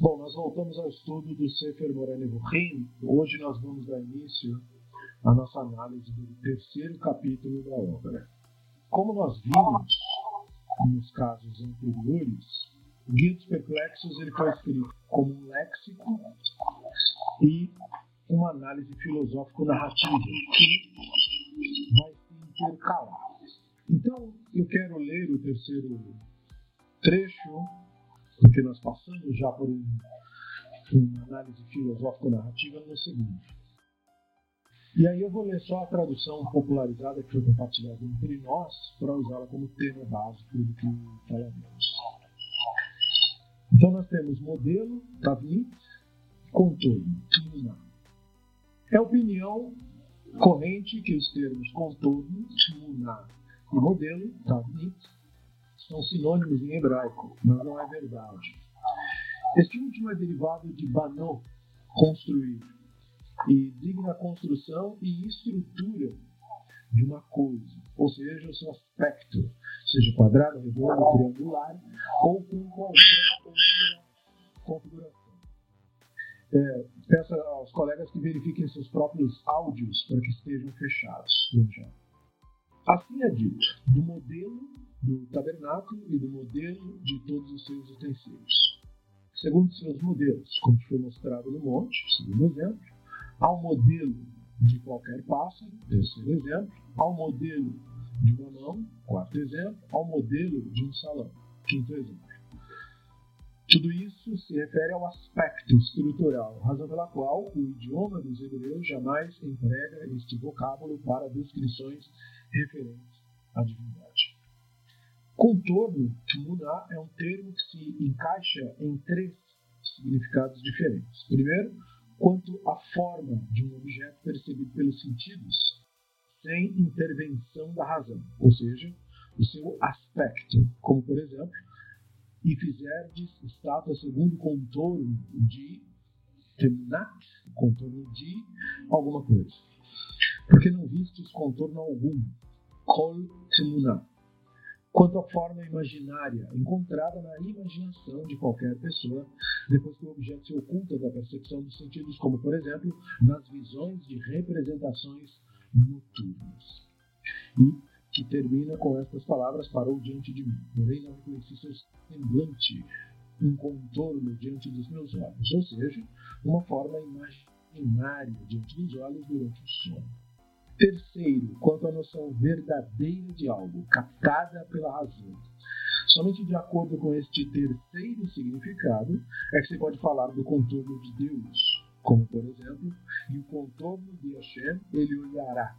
Bom, nós voltamos ao estudo do Sefer Morane Nevuchim. Hoje nós vamos dar início à nossa análise do terceiro capítulo da obra. Como nós vimos nos casos anteriores, dos Perplexos ele foi escrito como um léxico e uma análise filosófico-narrativa que vai se intercalar. Então, eu quero ler o terceiro trecho, porque nós passamos já por um, uma análise filosófico-narrativa no segundo. E aí eu vou ler só a tradução popularizada que foi compartilhada entre nós para usá-la como tema básico do que falaremos. Então nós temos modelo, Tavnit, contorno, Tmuna. É opinião corrente que os termos contorno, Tmuna e modelo, Tavnit, são sinônimos em hebraico, mas não é verdade. Este último é derivado de bano, construir, e digna construção e estrutura de uma coisa, ou seja, o seu aspecto, seja quadrado, redondo, triangular ou com qualquer outra configuração. É, peço aos colegas que verifiquem seus próprios áudios para que estejam fechados. Assim é dito, do modelo do tabernáculo e do modelo de todos os seus utensílios. Segundo seus modelos, como foi mostrado no monte, segundo exemplo, ao modelo de qualquer pássaro, terceiro exemplo, ao modelo de uma mão, quarto exemplo, ao modelo de um salão, quinto exemplo. Tudo isso se refere ao aspecto estrutural, razão pela qual o idioma dos hebreus jamais emprega este vocábulo para descrições referentes à divindade. Contorno, muná, é um termo que se encaixa em três significados diferentes. Primeiro, quanto à forma de um objeto percebido pelos sentidos, sem intervenção da razão, ou seja, o seu aspecto, como por exemplo, e fizerdes estátua segundo contorno de temunat, contorno de alguma coisa. Porque não vistes contorno algum, kol temunat quanto à forma imaginária encontrada na imaginação de qualquer pessoa, depois que o objeto se oculta da percepção dos sentidos, como, por exemplo, nas visões de representações noturnas. E que termina com estas palavras: parou diante de mim, porém não reconheci seu semblante, um contorno diante dos meus olhos, ou seja, uma forma imaginária diante dos olhos durante o sono. Terceiro, quanto à noção verdadeira de algo, captada pela razão. Somente de acordo com este terceiro significado é que se pode falar do contorno de Deus, como por exemplo, e o contorno de Hashem ele olhará,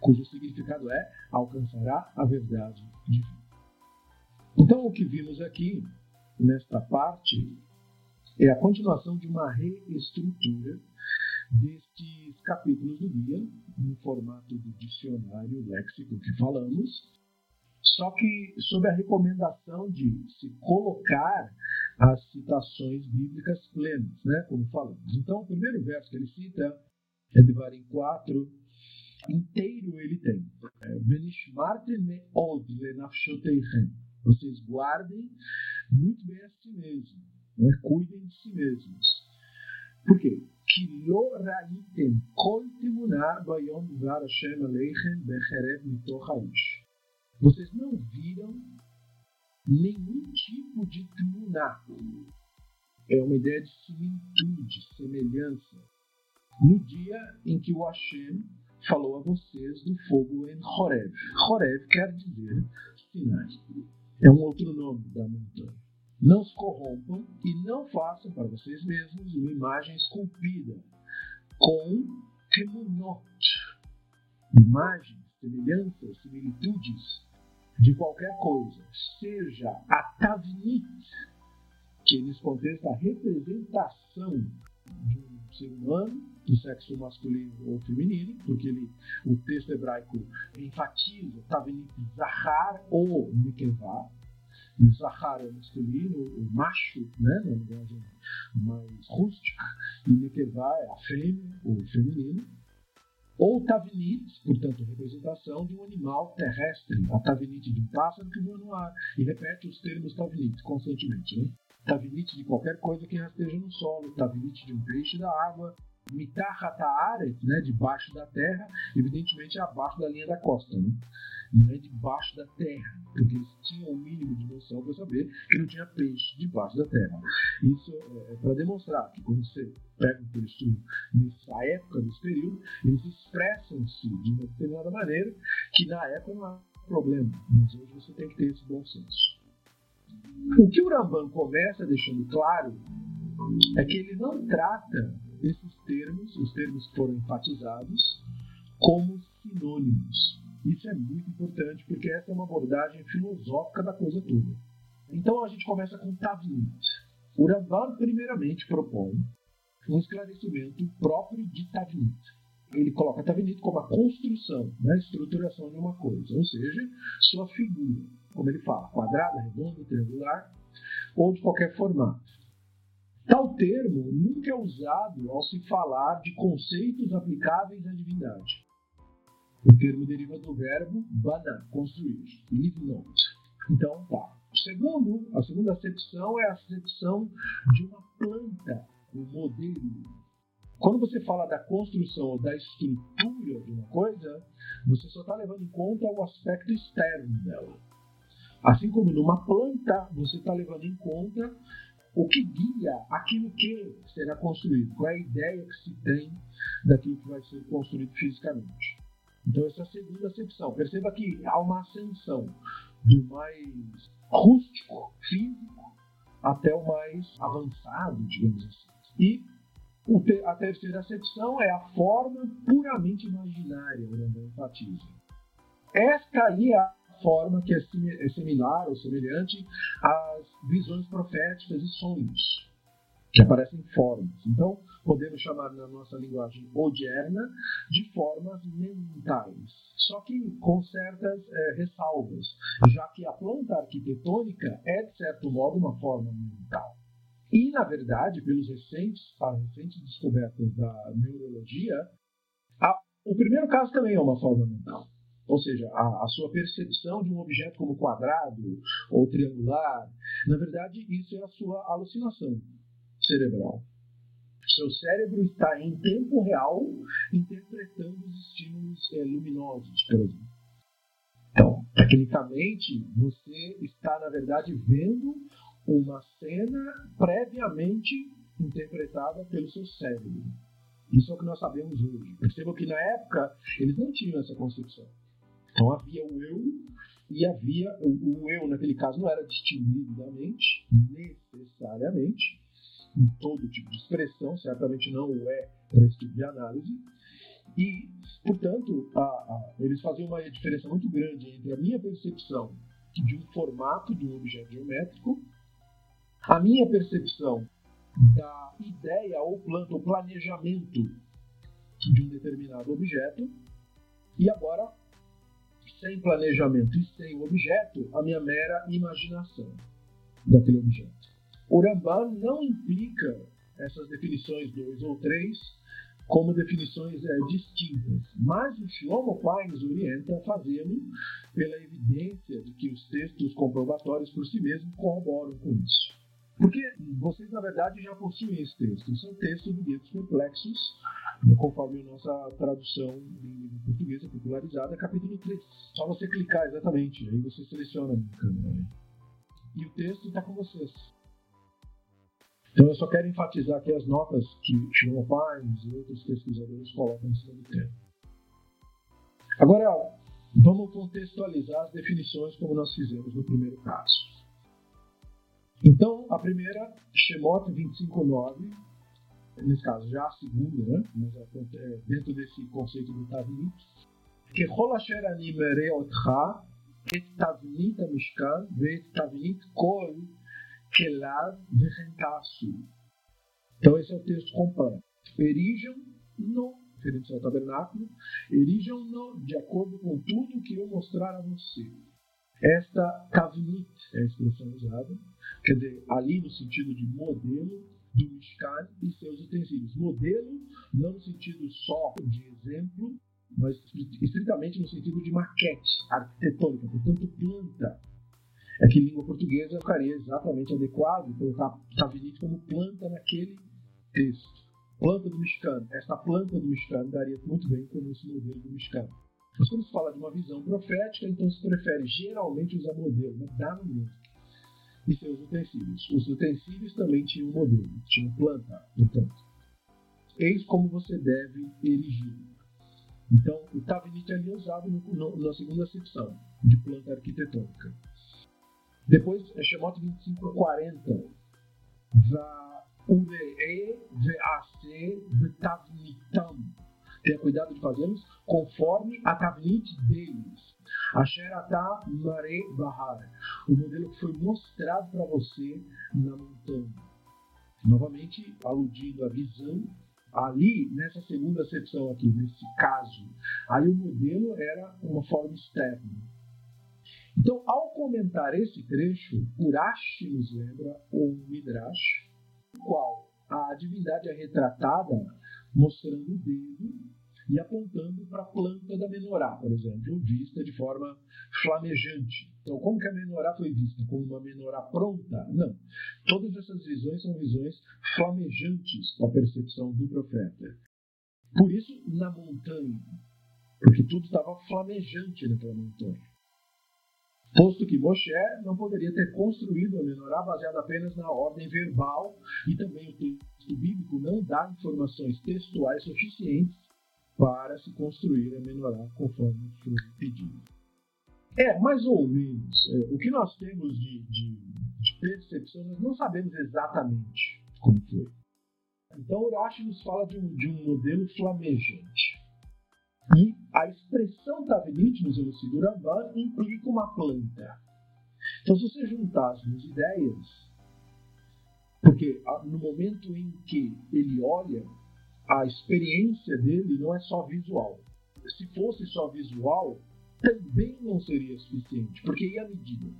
cujo significado é alcançará a verdade divina. Então, o que vimos aqui, nesta parte, é a continuação de uma reestrutura destes capítulos do guia, no formato do dicionário léxico que falamos, só que sob a recomendação de se colocar as citações bíblicas plenas, né, como falamos. Então, o primeiro verso que ele cita é de Varim 4, inteiro ele tem. É, Vocês guardem muito bem a si mesmos, né? cuidem de si mesmos. Por quê? כי לא ראיתם כל תמונה ביום דבר השם עליכם בחרב מתוך האיש. Vocês não viram nenhum tipo de tmuná. É uma ideia de similitude, semelhança. No dia em que o Hashem falou a vocês do fogo em Horeb. Horeb quer dizer Sinai. É um outro nome da montanha. Não se corrompam e não façam para vocês mesmos uma imagem esculpida com kemunot, imagens, semelhanças, similitudes de qualquer coisa, seja a tavnit, que nesse contexto a representação de um ser humano, do sexo masculino ou feminino, porque ele, o texto hebraico enfatiza tavnit zahar ou nikevah, o Zahar é masculino, o macho, né, na linguagem mais rústica, e Nekevá é a fêmea, ou feminino. ou tavinit, portanto, representação de um animal terrestre, a tavinite de um pássaro que voa no ar, e repete os termos tavinit constantemente. Né? Tavinite de qualquer coisa que rasteja no solo, tavinite de um peixe da água, mitahataret, né, debaixo da terra, evidentemente é abaixo da linha da costa, né? não é debaixo da terra, porque eles tinham o mínimo de noção para saber que não tinha peixe debaixo da terra. Isso é, é para demonstrar que quando você pega um texto nessa época, nesse período, eles expressam-se de uma determinada maneira que na época não há problema, mas hoje você tem que ter esse bom senso. O que o Ramban começa deixando claro é que ele não trata esses termos, os termos foram enfatizados, como sinônimos. Isso é muito importante porque essa é uma abordagem filosófica da coisa toda. Então a gente começa com Tavnit. O Ramban, primeiramente, propõe um esclarecimento próprio de Tavnit. Ele coloca Tavnit como a construção, né, a estruturação de uma coisa, ou seja, sua figura, como ele fala, quadrada, redonda, triangular, ou de qualquer formato. Tal termo nunca é usado ao se falar de conceitos aplicáveis à divindade. O termo deriva do verbo bana, construir, livnot. Então, tá. Segundo, a segunda acepção é a acepção de uma planta, um modelo. Quando você fala da construção ou da estrutura de uma coisa, você só está levando em conta o aspecto externo dela. Assim como numa planta, você está levando em conta o que guia aquilo que será construído, qual é a ideia que se tem daquilo que vai ser construído fisicamente. Então, essa é a segunda acepção. Perceba que há uma ascensão do mais rústico, físico, até o mais avançado, digamos assim. E a terceira acepção é a forma puramente imaginária, o Rambam enfatiza. Esta aí é a forma que é, similar ou semelhante às visões proféticas e sonhos, que aparecem em formas. Então, podemos chamar na nossa linguagem moderna de formas mentais, só que com certas é, ressalvas, já que a planta arquitetônica é, de certo modo, uma forma mental. E, na verdade, pelos recentes, as recentes descobertas da neurologia, a, o primeiro caso também é uma forma mental. Ou seja, a, a, sua percepção de um objeto como quadrado ou triangular, na verdade, isso é a sua alucinação cerebral. Seu cérebro está em tempo real interpretando os estímulos é, luminosos, por exemplo. Então, tecnicamente, você está, na verdade, vendo uma cena previamente interpretada pelo seu cérebro. Isso é o que nós sabemos hoje. Percebam que na época eles não tinham essa concepção. Então havia o eu e havia o, o eu, naquele caso, não era distinguido da mente, necessariamente, em todo tipo de expressão, certamente não o é para esse tipo de análise. E, portanto, a, a, eles faziam uma diferença muito grande entre a minha percepção de um formato de um objeto geométrico, a minha percepção da ideia ou planta, ou planejamento de um determinado objeto, e agora sem planejamento e sem o objeto, a minha mera imaginação daquele objeto. O Ramban não implica essas definições dois ou três como definições é, distintas, mas o Shlomo Pai nos orienta a fazê-lo pela evidência de que os textos comprobatórios por si mesmos corroboram com isso. Porque vocês, na verdade, já possuem esse texto. São textos de guetos complexos, conforme a nossa tradução em língua portuguesa popularizada, capítulo 3. Só você clicar exatamente, aí você seleciona a câmera. Né? E o texto está com vocês. Então eu só quero enfatizar aqui as notas que Shimon Pines e outros pesquisadores colocam em cima do. Agora, vamos contextualizar as definições como nós fizemos no primeiro caso. Então, a primeira, Shemot 25.9, nesse caso já a segunda, né? mas é, é dentro desse conceito do Tavnit, que Rolasher Animere Otcha, et Tavnit Amishkan, et Tavnit Kol, Kelav Vehentasu. Então, esse é o texto completo. Erijam-no, referente ao tabernáculo, erijam-no de acordo com tudo que eu mostrar a vocês. Esta Tavnit é a expressão usada, quer dizer, ali no sentido de modelo, do Mishkan e seus utensílios. Modelo, não no sentido só de exemplo, mas estritamente no sentido de maquete arquitetônica, portanto, planta. É que em língua portuguesa ficaria exatamente adequado colocar Tavinite como planta naquele texto. Planta do Mishkan. Esta planta do Mishkan daria muito bem como esse modelo do Mishkan. Mas quando se fala de uma visão profética, então se prefere geralmente usar modelo, mas dá no mesmo. E seus utensílios. Os utensílios também tinham modelo, tinham planta, portanto. Eis como você deve erigir. Então, o Tavinite ali é usado no, no, na segunda secção de planta arquitetônica. Depois, é Shemot 2540. Va uree ve'ase betavnitam Tenha cuidado de fazê-los conforme a tavnit deles. Asherata Mare Bahar, o modelo que foi mostrado para você na montanha. Novamente, aludindo à visão, ali nessa segunda secção aqui, nesse caso, aí o modelo era uma forma externa. Então, ao comentar esse trecho, Urashi nos lembra o Midrash, qual a divindade é retratada mostrando o dedo e apontando para a planta da menorá, por exemplo, vista de forma flamejante. Então, como que a menorá foi vista? Como uma menorá pronta? Não. Todas essas visões são visões flamejantes a percepção do profeta. Por isso, na montanha, porque tudo estava flamejante naquela montanha. Posto que Moshe não poderia ter construído a menorá baseada apenas na ordem verbal e também o texto bíblico não dá informações textuais suficientes para se construir a menorá conforme foi pedido. É, mais ou menos. É, o que nós temos de, de, de, percepção, nós não sabemos exatamente como foi. Então, Urashi nos fala de um, de um modelo flamejante. E a expressão Tavenite nos elucida Ramban implica uma planta. Então, se você juntar as duas ideias, porque no momento em que ele olha, a experiência dele não é só visual. Se fosse só visual, também não seria suficiente, porque ia medida.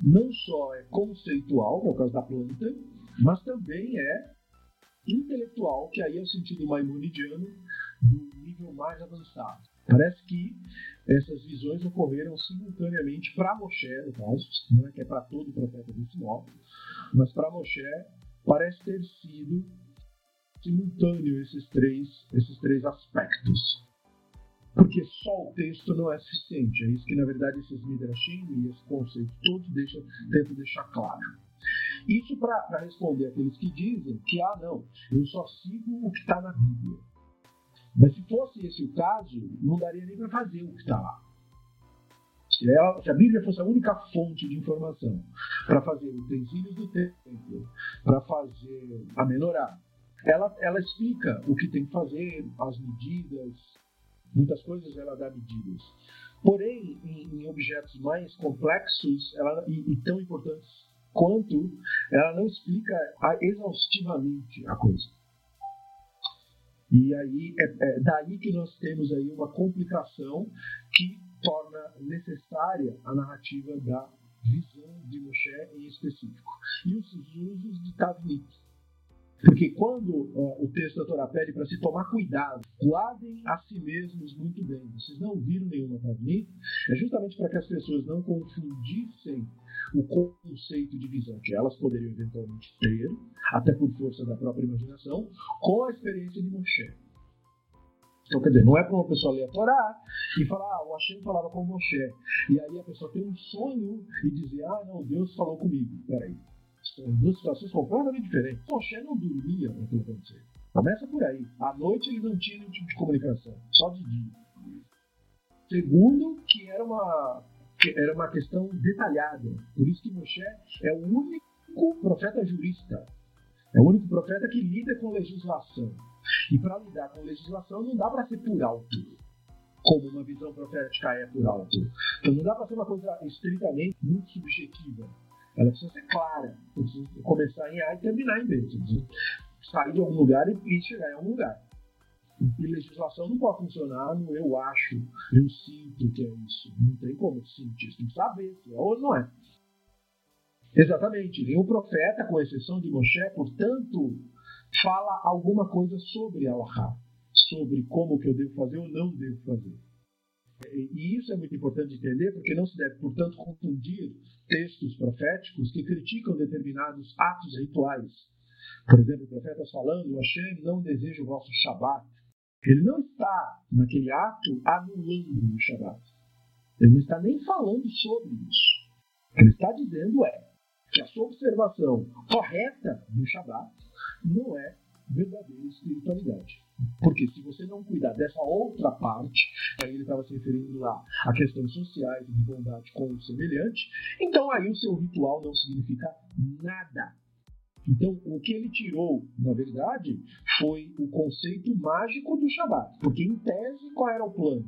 Não só é conceitual, por causa da planta, mas também é intelectual, que aí é o sentido maimonidiano do nível mais avançado. Parece que essas visões ocorreram simultaneamente para Moshe, no caso, não é que é para todo o profeta desse modo, mas para Moshe parece ter sido simultâneo esses três, esses três aspectos. Porque só o texto não é suficiente. É isso que, na verdade, esses Midrashim e esse conceito todos deixam, tentam deixar claro. Isso para responder aqueles que dizem que, ah, não, eu só sigo o que está na Bíblia. Mas se fosse esse o caso, não daria nem para fazer o que está lá. Se, ela, se, a Bíblia fosse a única fonte de informação para fazer utensílios do templo, para fazer a menorá, ela, ela explica o que tem que fazer, as medidas, muitas coisas ela dá medidas. Porém, em, em objetos mais complexos ela, e, e, tão importantes quanto, ela não explica exaustivamente a coisa. E aí é, é daí que nós temos aí uma complicação que torna necessária a narrativa da visão de Moshe em específico. E os usos de Tavnit. Porque quando uh, o texto da Torá pede para se tomar cuidado, guardem a si mesmos muito bem. Vocês não viram nenhuma Tavnit, é justamente para que as pessoas não confundissem o conceito de visão que elas poderiam eventualmente ter, até por força da própria imaginação, com a experiência de Moshe. Então, quer dizer, não é para uma pessoa ler a Torá e falar, ah, o Hashem falava com Moshe. E aí a pessoa tem um sonho e dizer, ah, não, Deus falou comigo. Peraí. São duas situações completamente diferentes. Moshe não dormia para aquilo acontecer. Começa por aí. À noite ele não tinha nenhum tipo de comunicação, só de dia. Segundo, que era uma era uma questão detalhada. Por isso que Moshe é o único profeta jurista. É o único profeta que lida com legislação. E para lidar com legislação não dá para ser por alto, como uma visão profética é por alto. Então não dá para ser uma coisa estritamente muito subjetiva. Ela precisa ser clara. Precisa começar em A e terminar em B. Precisa sair de algum lugar e chegar em algum lugar. E legislação não pode funcionar no eu acho, eu sinto que é isso. Não tem como sentir, tem que saber se é ou não é. Exatamente. Nenhum profeta, com exceção de Moshe, portanto, fala alguma coisa sobre Allah, sobre como que eu devo fazer ou não devo fazer. E isso é muito importante entender, porque não se deve, portanto, confundir textos proféticos que criticam determinados atos rituais. Por exemplo, o profeta falando, Hashem não deseja o vosso Shabat. Ele não está, naquele ato, anulando o Shabat. Ele não está nem falando sobre isso. O que ele está dizendo é que a sua observação correta do Shabat não é verdadeira espiritualidade. Porque se você não cuidar dessa outra parte, aí ele estava se referindo lá a questões sociais e de bondade com o semelhante, então aí o seu ritual não significa nada. Então, o que ele tirou, na verdade, foi o conceito mágico do Shabat. Porque, em tese, qual era o plano?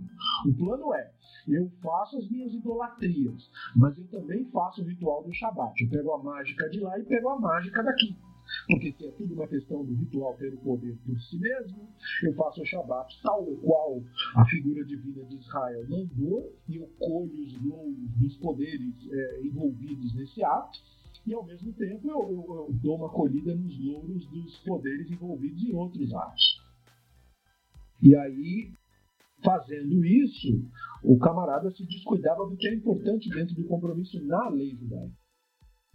O plano é: eu faço as minhas idolatrias, mas eu também faço o ritual do Shabat. Eu pego a mágica de lá e pego a mágica daqui. Porque se é tudo uma questão do ritual ter o poder por si mesmo, eu faço o Shabat tal qual a figura divina de Israel mandou, e eu colho os louros dos poderes é, envolvidos nesse ato, e ao mesmo tempo eu, eu, eu dou uma colhida nos louros dos poderes envolvidos em outros atos. E aí, fazendo isso, o camarada se descuidava do que é importante dentro do compromisso na lei judaica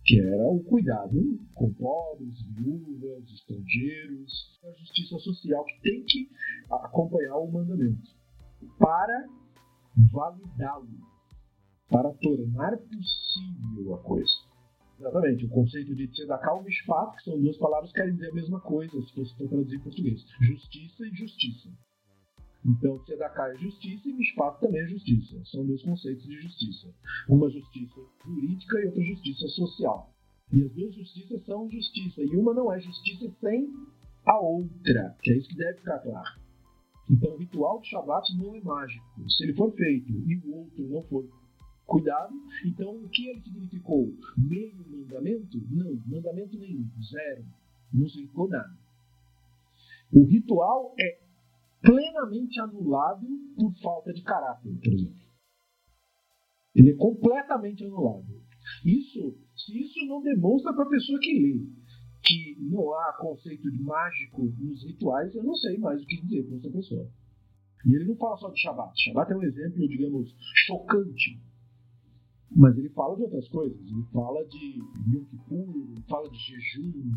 que era o cuidado com pobres, viúvas, estrangeiros, a justiça social que tem que acompanhar o mandamento para validá-lo, para tornar possível a coisa. Exatamente, o conceito de tzedakah e mishpat, que são duas palavras que querem dizer a mesma coisa, se você for traduzir em português. Justiça e justiça. Então, Tzedakah é justiça e Mishpat também é justiça. São dois conceitos de justiça. Uma justiça jurídica e outra justiça social. E as duas justiças são justiça. E uma não é justiça sem a outra. Que é isso que deve ficar claro. Então, o ritual de Shabbat não é mágico. Se ele for feito e o outro não for cuidado, então o que ele significou? Meio mandamento? Não, mandamento nenhum. Zero. Não significou nada. O ritual é plenamente anulado por falta de caráter, por exemplo. Ele é completamente anulado. Isso, se isso não demonstra para a pessoa que lê que não há conceito de mágico nos rituais, eu não sei mais o que dizer para essa pessoa. E ele não fala só de Shabbat. Shabbat é um exemplo, digamos, chocante. Mas ele fala de outras coisas. Ele fala de Yom Kippur, ele fala de jejum,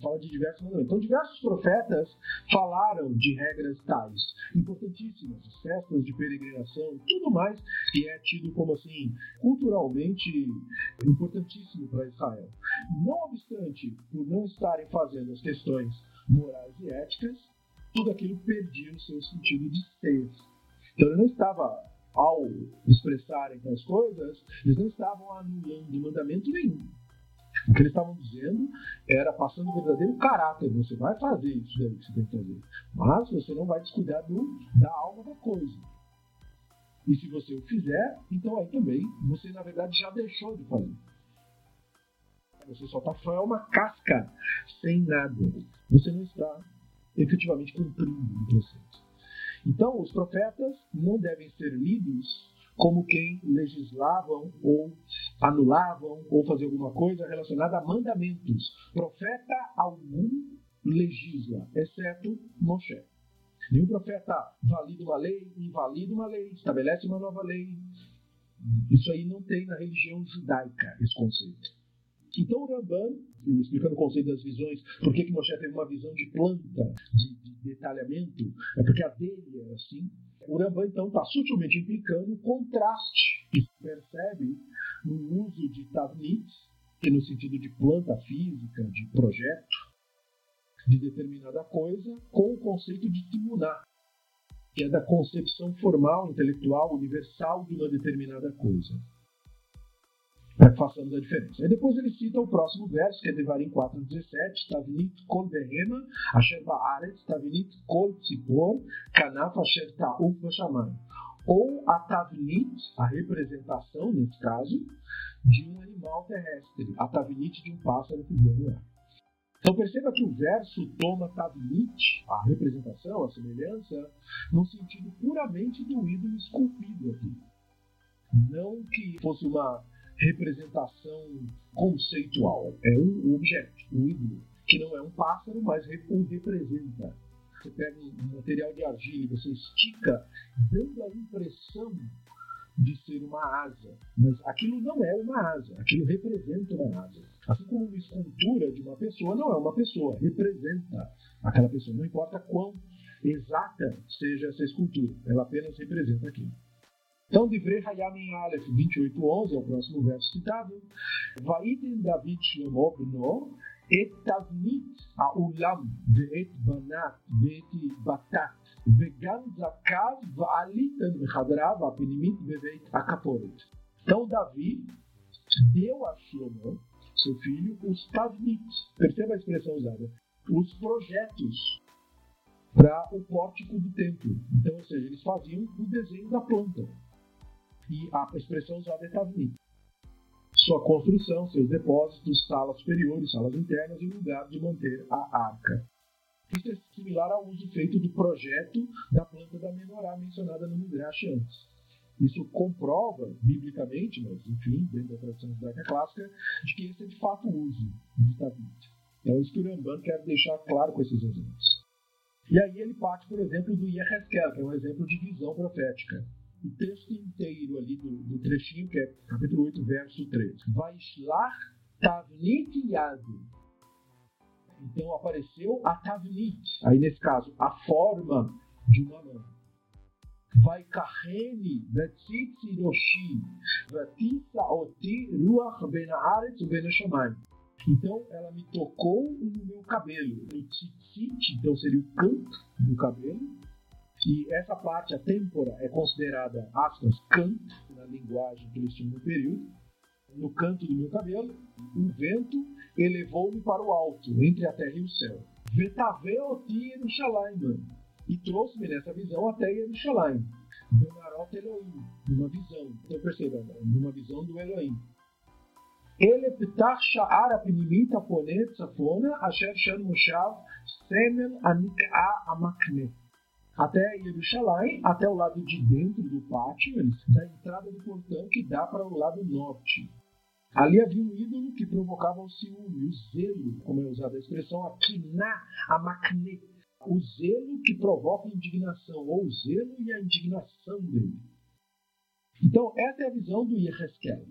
fala de diversos mandamentos. Então, diversos profetas falaram de regras tais, importantíssimas, festas de peregrinação, tudo mais que é tido como assim culturalmente importantíssimo para Israel. Não obstante, por não estarem fazendo as questões morais e éticas, tudo aquilo perdia o seu sentido de ser. Então, ele não estava ao expressarem as coisas, eles não estavam anulando mandamento nenhum o que eles estavam dizendo era passando o verdadeiro caráter. Você vai fazer isso que você tem que fazer. Mas você não vai descuidar do, da alma da coisa. E se você o fizer, então aí também você na verdade já deixou de fazer. Você só está só é uma casca sem nada. Você não está efetivamente cumprindo o preceito. Então, os profetas não devem ser lidos como quem legislavam ou anulavam ou faziam alguma coisa relacionada a mandamentos. Profeta algum legisla, exceto Moshe. Nenhum profeta valida uma lei, invalida uma lei, estabelece uma nova lei. Isso aí não tem na religião judaica, esse conceito. Então o Ramban, explicando o conceito das visões, por que, Moshe teve uma visão de planta, de, de detalhamento, é porque a dele era assim, o Rambam, então, está sutilmente implicando o contraste que percebe no uso de Tavnit, que no sentido de planta física, de projeto, de determinada coisa, com o conceito de timuná, que é da concepção formal, intelectual, universal de uma determinada coisa para que façamos a diferença. Aí depois ele cita o próximo verso, que é Devarim 4,17, Tavnit kol verema, asher ba'aretz, Tavnit kol tzipor, kanaf asher ta'uf bashamay. Ou a Tavnit, a representação, nesse caso, de um animal terrestre, a Tavnit de um pássaro que voa no ar. Então perceba que o verso toma Tavnit, a representação, a semelhança, no sentido puramente do ídolo esculpido aqui. Não que fosse uma representação conceitual. É um objeto, um ídolo, que não é um pássaro, mas o representa. Você pega um material de argila e você estica, dando a impressão de ser uma asa. Mas aquilo não é uma asa, aquilo representa uma asa. Assim como uma escultura de uma pessoa não é uma pessoa, representa aquela pessoa. Não importa quão exata seja essa escultura, ela apenas representa aquilo. Então, Divrei Hayam Aleph 28.11 é o próximo verso citado. Vaidem David Shlomo et tavnit ha'ulam ve'et banat ve'et batat וגם זכר ועליתם בחדריו הפנימית בבית הכפורת. Então Davi deu a Shlomo, seu filho, os tavnit, perceba a expressão usada, os projetos para o pórtico do templo. Então, ou seja, eles faziam o desenho da planta. E a expressão usada é tavnit. Sua construção, seus depósitos, salas superiores, salas internas e lugar de manter a arca. Isso é similar ao uso feito do projeto da planta da menorá mencionada no Midrash antes. Isso comprova, biblicamente, mas enfim, dentro da tradição judaica clássica, de que esse é de fato o uso de Tavit. Então, isso que o Ramban quer deixar claro com esses exemplos. E aí ele parte, por exemplo, do Yehezkel, que é um exemplo de visão profética. O texto inteiro ali do, do trechinho, que é capítulo 8, verso 3. Vaishlach Tavnit Yad então apareceu a tavnit, aí nesse caso, a forma de uma mão. Vai roshi vatisa oti ruach ben haaretz ben shamayim. Então ela me tocou no meu cabelo, no tzitzit, então seria o canto do cabelo, e essa parte, a têmpora, é considerada, aspas, canto, na linguagem que eles tinham no período, no canto do meu cabelo, o vento elevou-me para o alto, entre a terra e o céu. Vetaveoti Yerushalayim, e trouxe-me nessa visão até Yerushalayim. Benarot Elohim, numa visão. Então perceba, numa visão do Elohim. Ele ptach sha'ar apinimit aponet safona asher shan moshav semen anik'a amakne. Até Yerushalayim, até o lado de dentro do pátio, da entrada do portão que dá para o lado norte. Ali havia um ídolo que provocava o ciúme, o zelo, como é usada a expressão, a kiná, a macne, o zelo que provoca indignação, ou o zelo e a indignação dele. Então, essa é a visão do Yeheskel.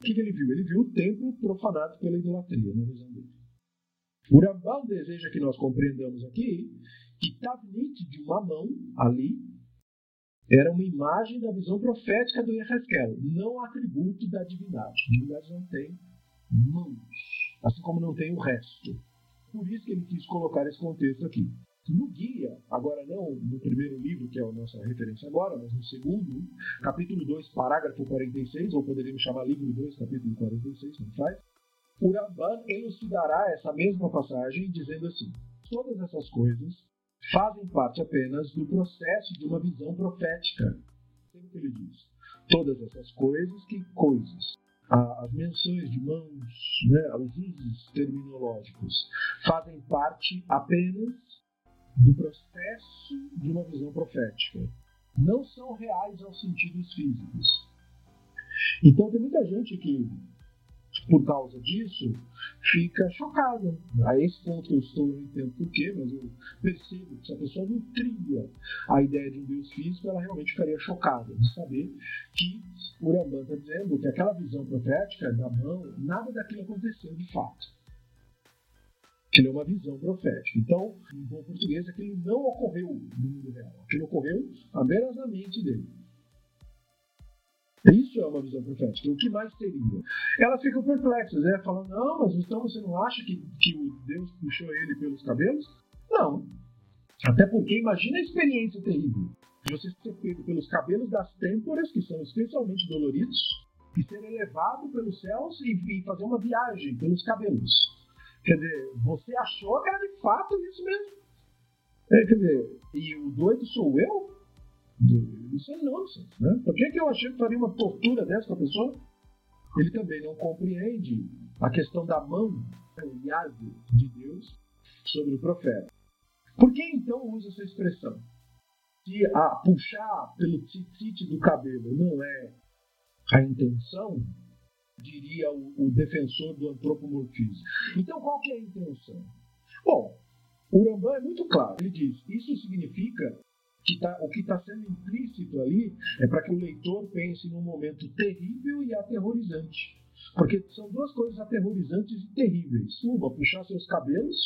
O que ele viu? Ele viu o templo profanado pela idolatria, na visão dele. O Rambam deseja que nós compreendamos aqui que Tavnit de uma mão ali era uma imagem da visão profética do Yehezkel, não atributo da divindade. A divindade não tem mãos, assim como não tem o resto. Por isso que ele quis colocar esse contexto aqui. No guia, agora não no primeiro livro, que é a nossa referência agora, mas no segundo, capítulo 2, parágrafo 46, ou poderíamos chamar livro 2, capítulo 46, não faz? O Ramban elucidará essa mesma passagem dizendo assim: todas essas coisas fazem parte apenas do processo de uma visão profética. Sempre ele diz. Todas essas coisas, que coisas? As menções de mãos, né, os usos terminológicos, fazem parte apenas do processo de uma visão profética. Não são reais aos sentidos físicos. Então tem muita gente que por causa disso, fica chocada. A esse ponto eu estou, não entendo porquê, mas eu percebo que se a pessoa nutria a ideia de um Deus físico, ela realmente ficaria chocada de saber que o Rambam está dizendo que aquela visão profética da mão, nada daquilo aconteceu de fato. Aquilo é uma visão profética. Então, em bom português, aquilo não ocorreu no mundo real. Aquilo ocorreu apenas na mente dele. Isso é uma visão profética. O que mais seria? Elas ficam perplexas, né? Falando, não, mas então você não acha que, que Deus puxou ele pelos cabelos? Não. Até porque imagina a experiência terrível de você ser pego pelos cabelos das têmporas, que são especialmente doloridos, e ser elevado pelos céus e, e fazer uma viagem pelos cabelos. Quer dizer, você achou que era de fato isso mesmo. É, quer dizer, e o doido sou eu? Isso é nonsense, né? Por que, que eu achei que faria uma tortura dessa pessoa? Ele também não compreende a questão da mão, yad de Deus sobre o profeta. Por que então usa essa expressão? Se a puxar pelo tzitzit do cabelo não é a intenção, diria o, o defensor do antropomorfismo. Então, qual que é a intenção? Bom, o Rambam é muito claro. Ele diz: isso significa que tá, o que está sendo implícito ali é para que o leitor pense num momento terrível e aterrorizante. Porque são duas coisas aterrorizantes e terríveis. Uma, puxar seus cabelos,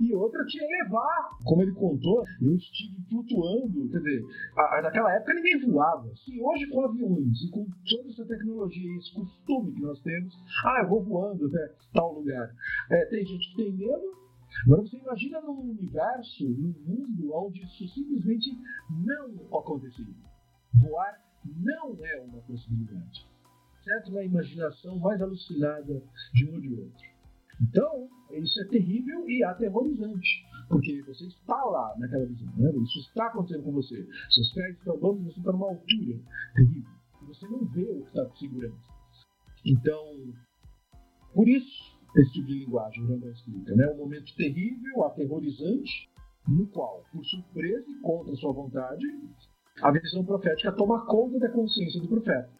e outra te elevar. Como ele contou, eu estive flutuando. Quer dizer, a, a, naquela época ninguém voava. Se hoje com aviões e com toda essa tecnologia e esse costume que nós temos, ah, eu vou voando até tal lugar. É, tem gente que tem medo, Agora você imagina num universo, num mundo onde isso simplesmente não aconteceria. Voar não é uma possibilidade. Certo na imaginação mais alucinada de um ou de outro. Então, isso é terrível e aterrorizante, porque você está lá naquela visão, né? isso está acontecendo com você. Seus pés estão dando, você está numa altura terrível, e você não vê o que está segurando. Então, por isso, esse tipo de linguagem o Rambam explica. Né? Um momento terrível, aterrorizante, no qual, por surpresa e contra sua vontade, a visão profética toma conta da consciência do profeta.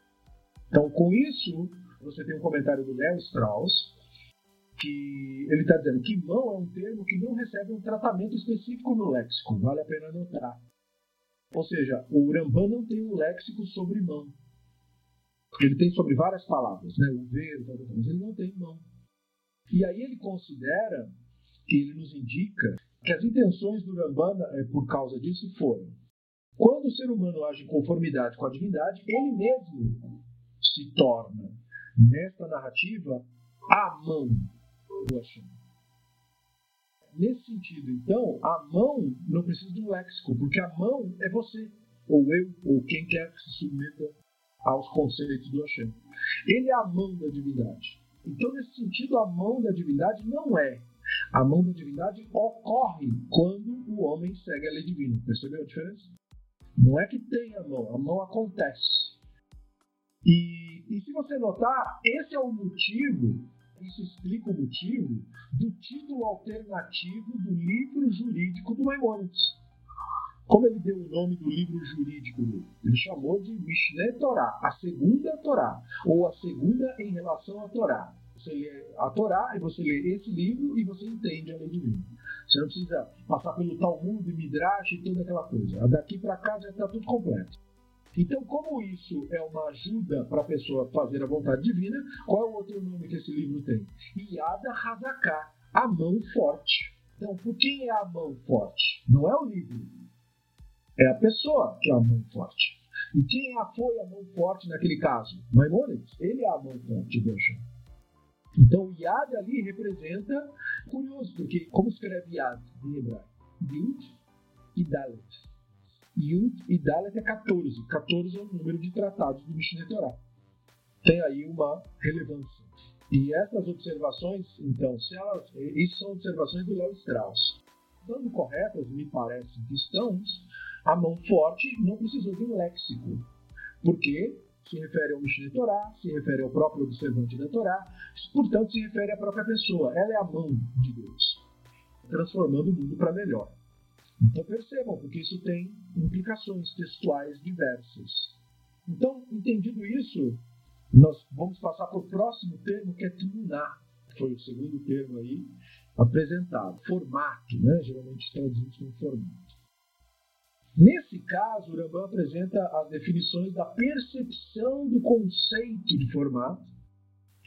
Então, com isso, você tem um comentário do Léo Strauss, que ele está dizendo que mão é um termo que não recebe um tratamento específico no léxico, vale a pena notar. Ou seja, o Rambam não tem um léxico sobre mão. Ele tem sobre várias palavras, né? o ver, mas ele não tem mão. E aí ele considera, ele nos indica, que as intenções do Rambana, é, por causa disso, foram: quando o ser humano age em conformidade com a divindade, ele mesmo se torna, nesta narrativa, a mão do Hashem. Nesse sentido, então, a mão não precisa de um léxico, porque a mão é você, ou eu, ou quem quer que se submeta aos conceitos do Hashem. Ele é a mão da divindade. Então, nesse sentido, a mão da divindade não é. A mão da divindade ocorre quando o homem segue a lei divina. Percebeu a diferença? Não é que tem a mão, a mão acontece. E, e se você notar, esse é o motivo, isso explica o motivo do título alternativo do livro jurídico do Maimonides. Como ele deu o nome do livro jurídico dele? Ele chamou de Mishneh Torá, a segunda Torá, ou a segunda em relação à Torá. Você lê a Torá e você lê esse livro e você entende a lei divina. Você não precisa passar pelo Talmud, Midrash e toda aquela coisa. Daqui para cá já está tudo completo. Então, como isso é uma ajuda para a pessoa fazer a vontade divina, qual é o outro nome que esse livro tem? Yada Hazaká, a mão forte. Então, por quem é a mão forte? Não é o livro, é a pessoa que é a mão forte. E quem foi a mão forte naquele caso? Maimonides. Ele é a mão forte do Hashem. Então, Yad ali representa, curioso, porque como escreve Yad em hebraico? Yud e Dalet. Yud e Dalet é 14. 14 é o número de tratados do Mishneh Torah. Tem aí uma relevância. E essas observações, então, se elas, isso são observações do Léo Strauss. Estando corretas, me parece que estão, a mão forte não precisou de um léxico, porque se refere ao Mishneh Torá, se refere ao próprio observante da Torá, portanto se refere à própria pessoa. Ela é a mão de Deus, transformando o mundo para melhor. Então percebam, porque isso tem implicações textuais diversas. Então, entendido isso, nós vamos passar para o próximo termo, que é que foi o segundo termo aí apresentado. Formato, né? geralmente traduzimos como formato. Nesse caso, Rambam apresenta as definições da percepção do conceito de formato,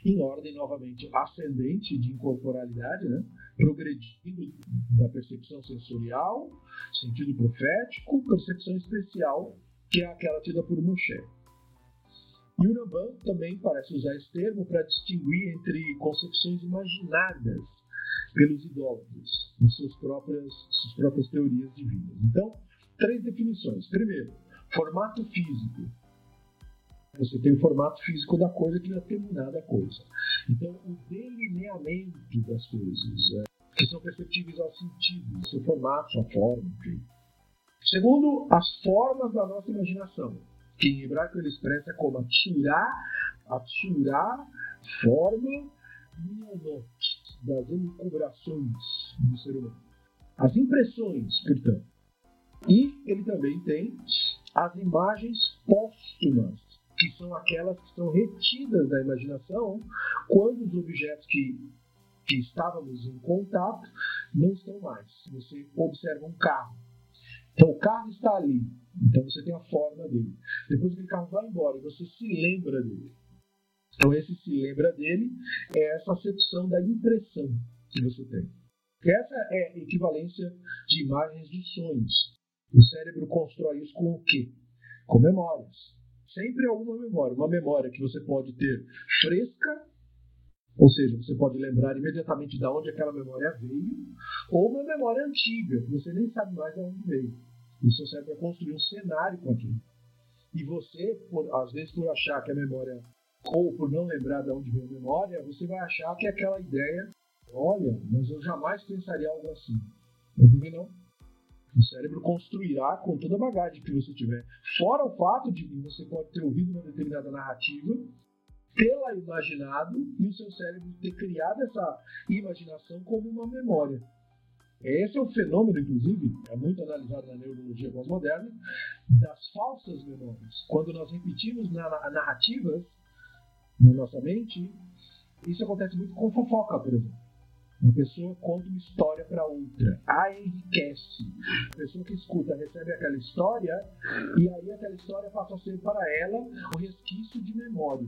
em ordem novamente ascendente de incorporalidade, né? progredindo da percepção sensorial, sentido profético, percepção especial, que é aquela tida por Moshe. E Rambam também parece usar esse termo para distinguir entre concepções imaginadas pelos idólatras, em suas próprias, suas próprias teorias divinas. Então, três definições. Primeiro, formato físico. Você tem o formato físico da coisa que é determinada coisa. Então, o delineamento das coisas, é, que são perceptíveis aos sentidos, seu formato, sua forma, enfim. Segundo, as formas da nossa imaginação, que em hebraico ele expressa como atsurá, atsurá, forma, mionot, das elucubrações do ser humano. As impressões, portanto, e ele também tem as imagens póstumas, que são aquelas que são retidas da imaginação quando os objetos que, que estávamos em contato não estão mais. Você observa um carro. Então o carro está ali. Então você tem a forma dele. Depois aquele carro vai embora e você se lembra dele. Então esse se lembra dele é essa acepção da impressão que você tem. Essa é a equivalência de imagens de sonhos. O cérebro constrói isso com o quê? Com memórias. Sempre alguma memória. Uma memória que você pode ter fresca, ou seja, você pode lembrar imediatamente de onde aquela memória veio, ou uma memória antiga, que você nem sabe mais de onde veio. E o seu cérebro vai construir um cenário com aquilo. E você, por, às vezes, por achar que a memória, ou por não lembrar de onde veio a memória, você vai achar que aquela ideia, olha, mas eu jamais pensaria algo assim. Que não? O cérebro construirá com toda a bagagem que você tiver. Fora o fato de você pode ter ouvido uma determinada narrativa, tê-la imaginado e o seu cérebro ter criado essa imaginação como uma memória. Esse é o fenômeno, inclusive, é muito analisado na neurologia pós-moderna, das falsas memórias. Quando nós repetimos narrativas na nossa mente, isso acontece muito com fofoca, por exemplo. Uma pessoa conta uma história para outra, a enriquece. A pessoa que escuta recebe aquela história e aí aquela história passa a ser para ela um resquício de memória.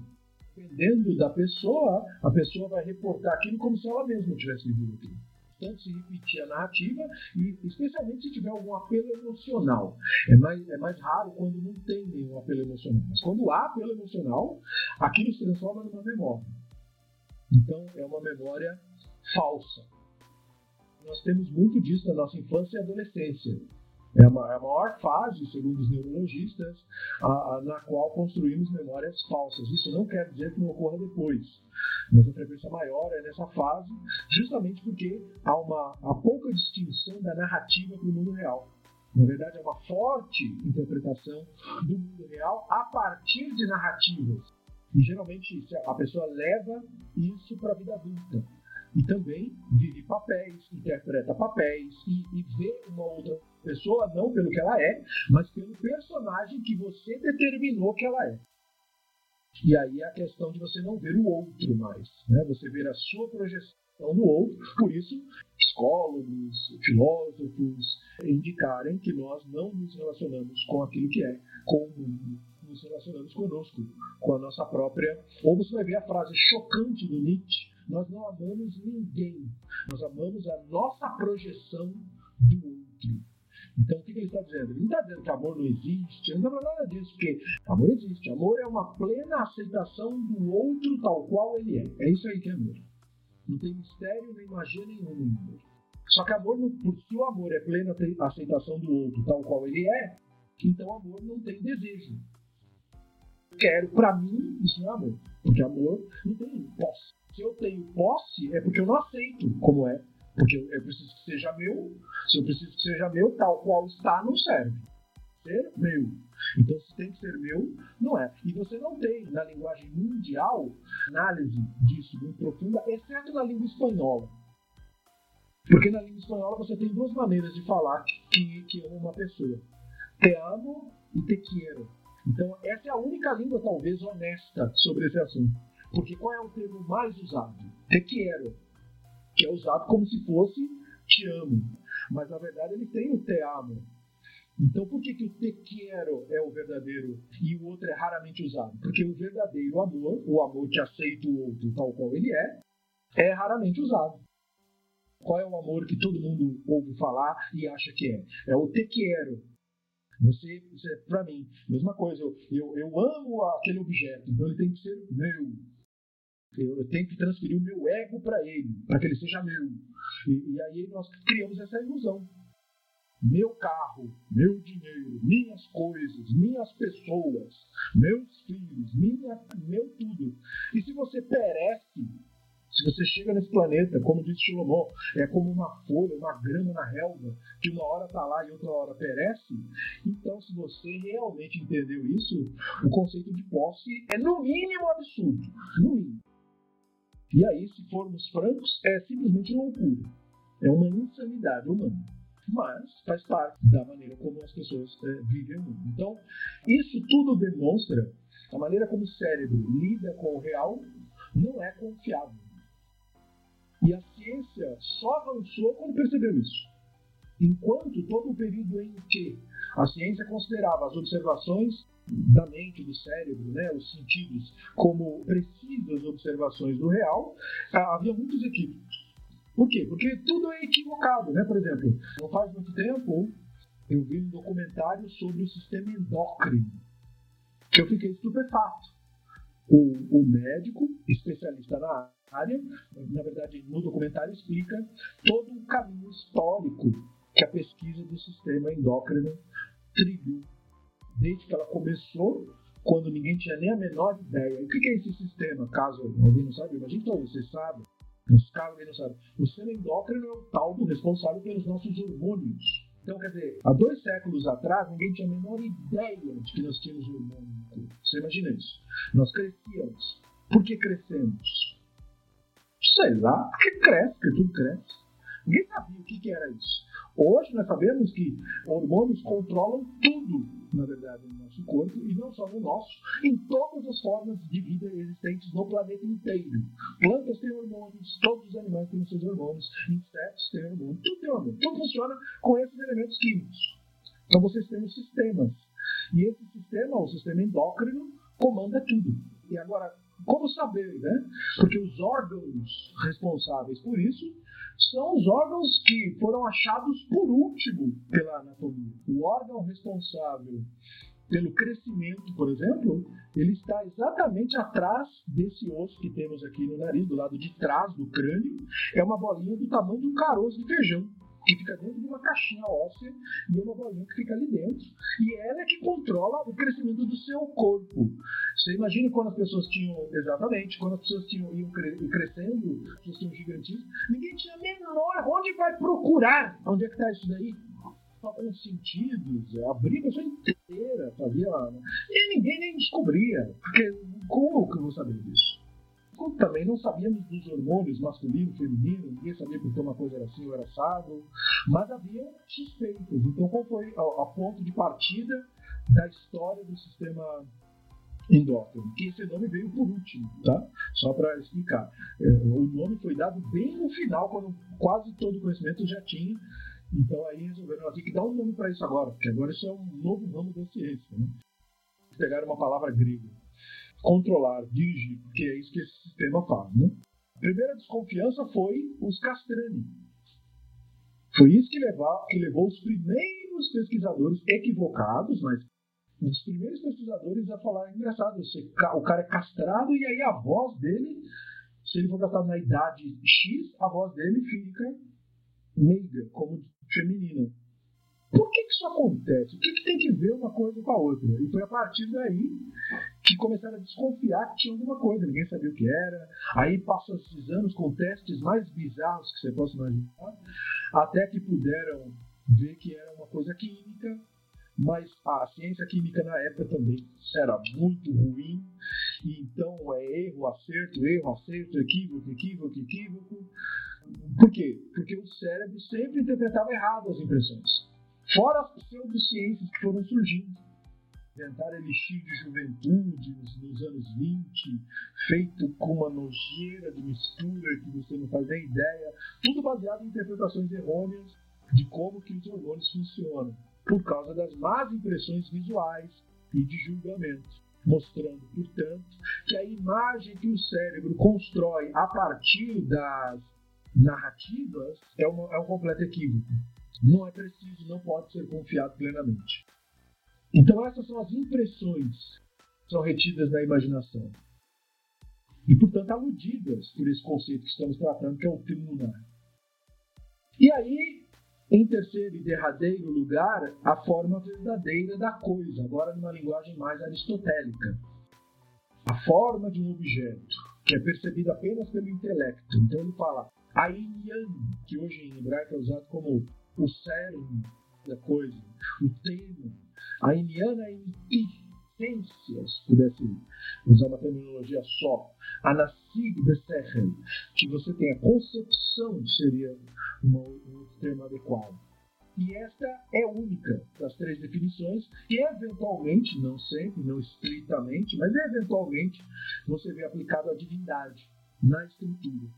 Dependendo da pessoa, a pessoa vai reportar aquilo como se ela mesma tivesse vivido aquilo. Portanto, se repetir a narrativa e especialmente se tiver algum apelo emocional. É mais, é mais raro quando não tem nenhum apelo emocional. Mas quando há apelo emocional, aquilo se transforma numa memória. Então, é uma memória falsa. Nós temos muito disso na nossa infância e adolescência. É a, maior fase, segundo os neurologistas, a, a, na qual construímos memórias falsas. Isso não quer dizer que não ocorra depois, mas a frequência maior é nessa fase, justamente porque há uma há pouca distinção da narrativa para o mundo real. Na verdade, é uma forte interpretação do mundo real a partir de narrativas. E geralmente a pessoa leva isso para a vida adulta e também vive papéis, interpreta papéis e, e, vê uma outra pessoa não pelo que ela é, mas pelo personagem que você determinou que ela é. E aí é a questão de você não ver o outro mais, né? Você ver a sua projeção no outro. Por isso, psicólogos, filósofos indicarem que nós não nos relacionamos com aquilo que é, com o mundo, nos relacionamos conosco, com a nossa própria. Ou você vai ver a frase chocante do Nietzsche nós não amamos ninguém. Nós amamos a nossa projeção do outro. Então, o que ele está dizendo? Ele não está dizendo que amor não existe, não está falando nada disso, porque amor existe. Amor é uma plena aceitação do outro tal qual ele é. É isso aí que é amor. Não tem mistério, nem magia nenhuma em amor. Só que amor, se o amor é plena aceitação do outro tal qual ele é, então amor não tem desejo. Quero, para mim, isso é amor. Porque amor não tem posse. Se eu tenho posse, é porque eu não aceito como é. Porque eu preciso que seja meu. Se eu preciso que seja meu, tal qual está, não serve. Ser meu. Então, se tem que ser meu, não é. E você não tem, na linguagem mundial, análise disso muito profunda, exceto na língua espanhola. Porque na língua espanhola você tem duas maneiras de falar que, que ama uma pessoa: te amo e te quiero. Então, essa é a única língua, talvez, honesta sobre esse assunto. Porque qual é o termo mais usado? Te quero. Que é usado como se fosse te amo. Mas na verdade ele tem o te amo. Então por que, que o te quero é o verdadeiro e o outro é raramente usado? Porque o verdadeiro amor, o amor que aceita o outro tal qual ele é, é raramente usado. Qual é o amor que todo mundo ouve falar e acha que é? É o te quero. Você, você para mim, mesma coisa. Eu, eu, eu amo aquele objeto, então ele tem que ser meu. Eu, eu tenho que transferir o meu ego para ele, para que ele seja meu. E, e aí nós criamos essa ilusão. Meu carro, meu dinheiro, minhas coisas, minhas pessoas, meus filhos, minha, meu tudo. E se você perece, se você chega nesse planeta, como disse Shlomo, é como uma folha, uma grama na relva, que uma hora está lá e outra hora perece. Então, se você realmente entendeu isso, o conceito de posse é no mínimo absurdo. No mínimo. E aí, se formos francos, é simplesmente loucura. É uma insanidade humana. Mas faz parte da maneira como as pessoas é, vivem o mundo. Então, isso tudo demonstra A maneira como o cérebro lida com o real não é confiável. E a ciência só avançou quando percebeu isso. Enquanto todo o período em que a ciência considerava as observações da mente, do cérebro, né, os sentidos, como precisas observações do real, ah, havia muitos equívocos. Por quê? Porque tudo é equivocado, né? Por exemplo, não faz muito tempo eu vi um documentário sobre o sistema endócrino, que eu fiquei estupefato. O, o médico, especialista na área, na verdade, no documentário explica todo o caminho histórico que a pesquisa do sistema endócrino trilhou, desde que ela começou, quando ninguém tinha nem a menor ideia. O que é esse sistema? Caso alguém não sabe, imagina que você sabe, mas caso alguém não sabe. O sistema endócrino é o tal do responsável pelos nossos hormônios. Então, quer dizer, há dois séculos atrás, ninguém tinha a menor ideia de que nós tínhamos hormônio. Você imagina isso? Nós crescíamos. Por que crescemos? Sei lá, porque cresce, porque tudo cresce. Ninguém sabia o que era isso. Hoje nós sabemos que hormônios controlam tudo, na verdade, no nosso corpo, e não só no nosso, em todas as formas de vida existentes no planeta inteiro. Plantas têm hormônios, todos os animais têm seus hormônios, insetos têm hormônios, tudo tem hormônio. Tudo funciona com esses elementos químicos. Então vocês têm os sistemas. E esse sistema, o sistema endócrino, comanda tudo. E agora, como saber, né? Porque os órgãos responsáveis por isso são os órgãos que foram achados por último pela anatomia. O órgão responsável pelo crescimento, por exemplo, ele está exatamente atrás desse osso que temos aqui no nariz, do lado de trás do crânio. É uma bolinha do tamanho de um caroço de feijão que fica dentro de uma caixinha óssea e é uma bolinha que fica ali dentro. E ela é que controla o crescimento do seu corpo. Você imagina quando as pessoas tinham, exatamente, quando as pessoas tinham, iam crescendo, as pessoas tinham gigantismo, ninguém tinha a menor onde vai procurar. Onde é que está isso daí? os sentidos, abria a pessoa inteira, fazia. Né? E ninguém nem descobria. Porque como que eu vou saber disso? também não sabíamos dos hormônios masculino, feminino, ninguém sabia porque uma coisa era assim ou era assado, mas havia suspeitas. Então, qual foi a, a ponto de partida da história do sistema endócrino? Que esse nome veio por último, tá? Só para explicar. É, o nome foi dado bem no final, quando quase todo o conhecimento já tinha. Então, aí resolveram, nós que dar um nome para isso agora, porque agora isso é um novo ramo da ciência. Né? Pegaram uma palavra grega controlar, dirigir, porque é isso que esse sistema faz. Né? A primeira desconfiança foi os Castrani. Foi isso que, levar, que levou os primeiros pesquisadores equivocados, mas os primeiros pesquisadores a falar, engraçado, você, o cara é castrado e aí a voz dele, se ele for castrado na idade X, a voz dele fica meiga, como feminina. Por que, que isso acontece? O que, que tem que ver uma coisa com a outra? E foi a partir daí que começaram a desconfiar que tinha alguma coisa, ninguém sabia o que era. Aí passam esses anos com testes mais bizarros que você possa imaginar, até que puderam ver que era uma coisa química, mas a ciência química na época também era muito ruim, então é erro, acerto, erro, acerto, equívoco, equívoco, equívoco. Por quê? Porque o cérebro sempre interpretava errado as impressões. Fora as pseudociências que foram surgindo inventar elixir de juventude nos anos 20, feito com uma nojeira de mistura que você não faz nem ideia, tudo baseado em interpretações errôneas de como que os hormônios funcionam, por causa das más impressões visuais e de julgamento, mostrando, portanto, que a imagem que o cérebro constrói a partir das narrativas é, uma, é um completo equívoco. Não é preciso, não pode ser confiado plenamente. Então, essas são as impressões que são retidas na imaginação. E, portanto, aludidas por esse conceito que estamos tratando, que é o filme lunar. E aí, em terceiro e derradeiro lugar, a forma verdadeira da coisa, agora numa linguagem mais aristotélica. A forma de um objeto, que é percebida apenas pelo intelecto. Então ele fala Ainian, que hoje em hebraico é usado como o cerne da coisa, o tema, a Indiana essência, se pudesse usar uma terminologia só, a Nasig de Sechel, que você tem a concepção, seria um termo adequado. E esta é única das três definições, e eventualmente, não sempre, não estritamente, mas eventualmente, você vê aplicado a divindade na escritura.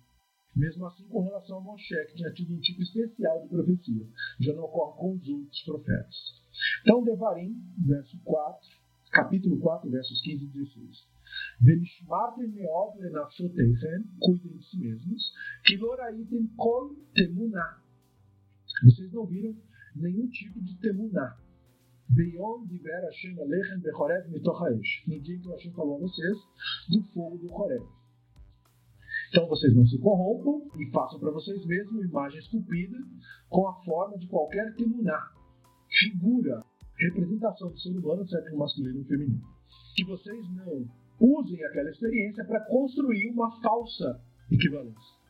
Mesmo assim, com relação a Moshe, que tinha tido um tipo especial de profecia, já não ocorre com os outros profetas. Então, Devarim, verso 4, capítulo 4, versos 15 e 16. Venishmartem meov lenafshoteichem, cuidem de si mesmos, que loraitem kol temuná. Vocês não viram nenhum tipo de temuná. Beyond diver Hashem alechem bechorev mitochaesh. No dia que o Hashem falou a vocês do fogo do Chorev. Então vocês não se corrompam e façam para vocês mesmos imagem esculpida com a forma de qualquer temuná, figura, representação do ser humano, seja masculino ou feminino. Que vocês não usem aquela experiência para construir uma falsa equivalência.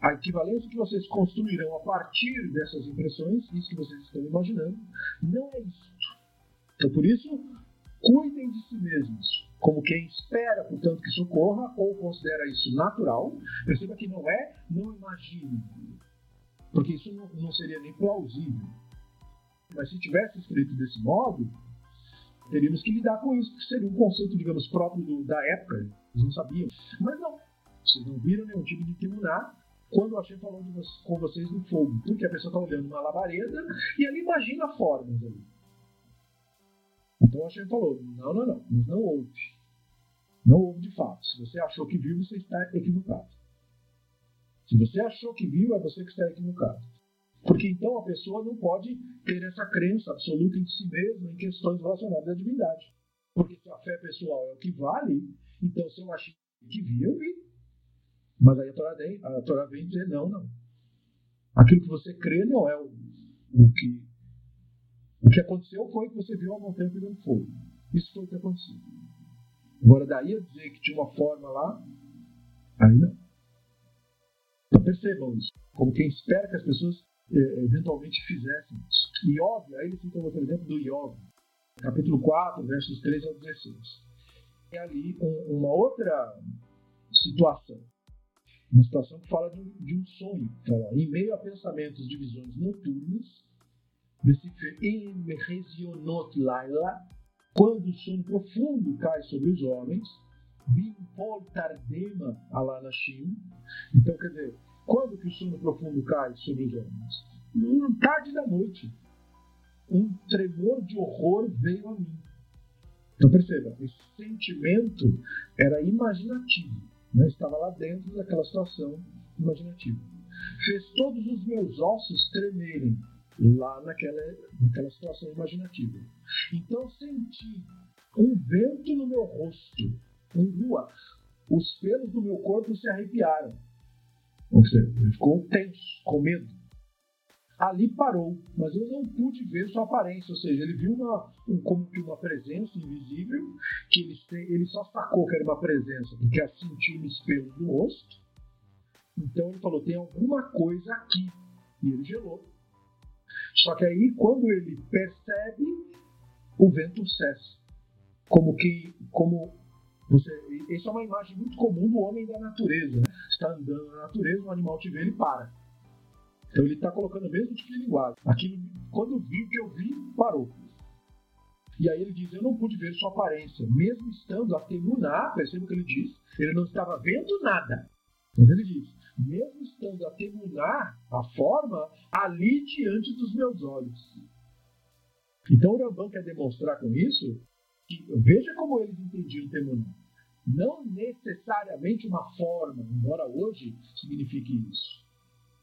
A equivalência que vocês construirão a partir dessas impressões, isso que vocês estão imaginando, não é isto. Então, por isso, cuidem de si mesmos, como quem espera, portanto, que socorra ou considera isso natural. Perceba que não é, não imagine, porque isso não seria nem plausível. Mas se tivesse escrito desse modo, teríamos que lidar com isso, que seria um conceito, digamos, próprio do, da época. Eles não sabiam. Mas não, vocês não viram nenhum tipo de tribunal quando o Hashem falou vocês, com vocês no fogo, porque a pessoa está olhando uma labareda e ela imagina formas ali. Então o Hashem falou: não, não, não, mas não houve. Não houve de fato. Se você achou que viu, você está equivocado. Se você achou que viu, é você que está equivocado. Porque então a pessoa não pode ter essa crença absoluta em si mesma em questões relacionadas à divindade. Porque se a fé pessoal é o que vale, então se eu achei que vi, eu vi. Mas aí a Torá, vem, a Torá vem dizer: não, não. Aquilo que você crê não é o, o que. O que aconteceu foi que você viu a montanha pegando fogo. Isso foi o que aconteceu. Agora, daí a dizer que tinha uma forma lá, aí não. Então percebam isso. Como quem espera que as pessoas eh, eventualmente fizessem isso. Óbvio, aí ele cita outro exemplo do Iov, capítulo 4, versos 13 ao 16. É ali um, uma outra situação. Uma situação que fala de de um sonho. Fala, em meio a pensamentos de visões noturnas, quando o sono profundo cai sobre os homens. Então, quer dizer, quando que o sono profundo cai sobre os homens? Na tarde da noite. Um tremor de horror veio a mim. Então perceba, esse sentimento era imaginativo né, estava lá dentro daquela situação imaginativa. Fez todos os meus ossos tremerem lá naquela, naquela situação imaginativa. Então senti um vento no meu rosto, um ruach. Os pelos do meu corpo se arrepiaram. Ou seja, ficou tenso, com medo ali parou, mas eu não pude ver sua aparência, ou seja, ele viu uma, um, como que uma presença invisível, que ele, ele só sacou que era uma presença, porque a sentiu no espelho do rosto. Então ele falou: tem alguma coisa aqui. E ele gelou. Só que aí, quando ele percebe, o vento cessa. Como que. Como você, isso é uma imagem muito comum do homem da natureza. Né? Está andando na natureza, um animal te vê, ele para. Então ele está colocando o mesmo tipo de linguagem. Aquilo, quando viu o que eu vi, parou. E aí ele diz: Eu não pude ver sua aparência, mesmo estando a temunar, perceba o que ele diz, ele não estava vendo nada. Mas ele diz: Mesmo estando a temunar a forma ali diante dos meus olhos. Então o Rambam quer demonstrar com isso que, veja como eles entendiam temunar. Não necessariamente uma forma, embora hoje signifique isso.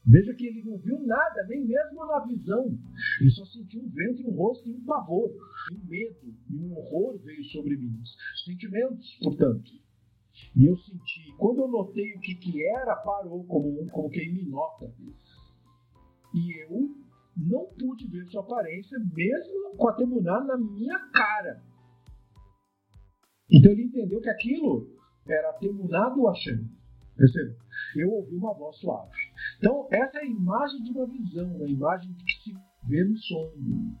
Veja que ele não viu nada, nem mesmo na visão. Ele só sentiu um vento no rosto e um pavor, um medo e um horror veio sobre mim. Sentimentos, portanto. E eu senti, quando eu notei o que, que era, parou como, como quem me nota. E eu não pude ver sua aparência, mesmo com a temuná na minha cara. Então ele entendeu que aquilo era a temuná do Hashem. Percebeu? Eu ouvi uma voz suave. Então, essa é a imagem de uma visão, a imagem que se vê no sonho.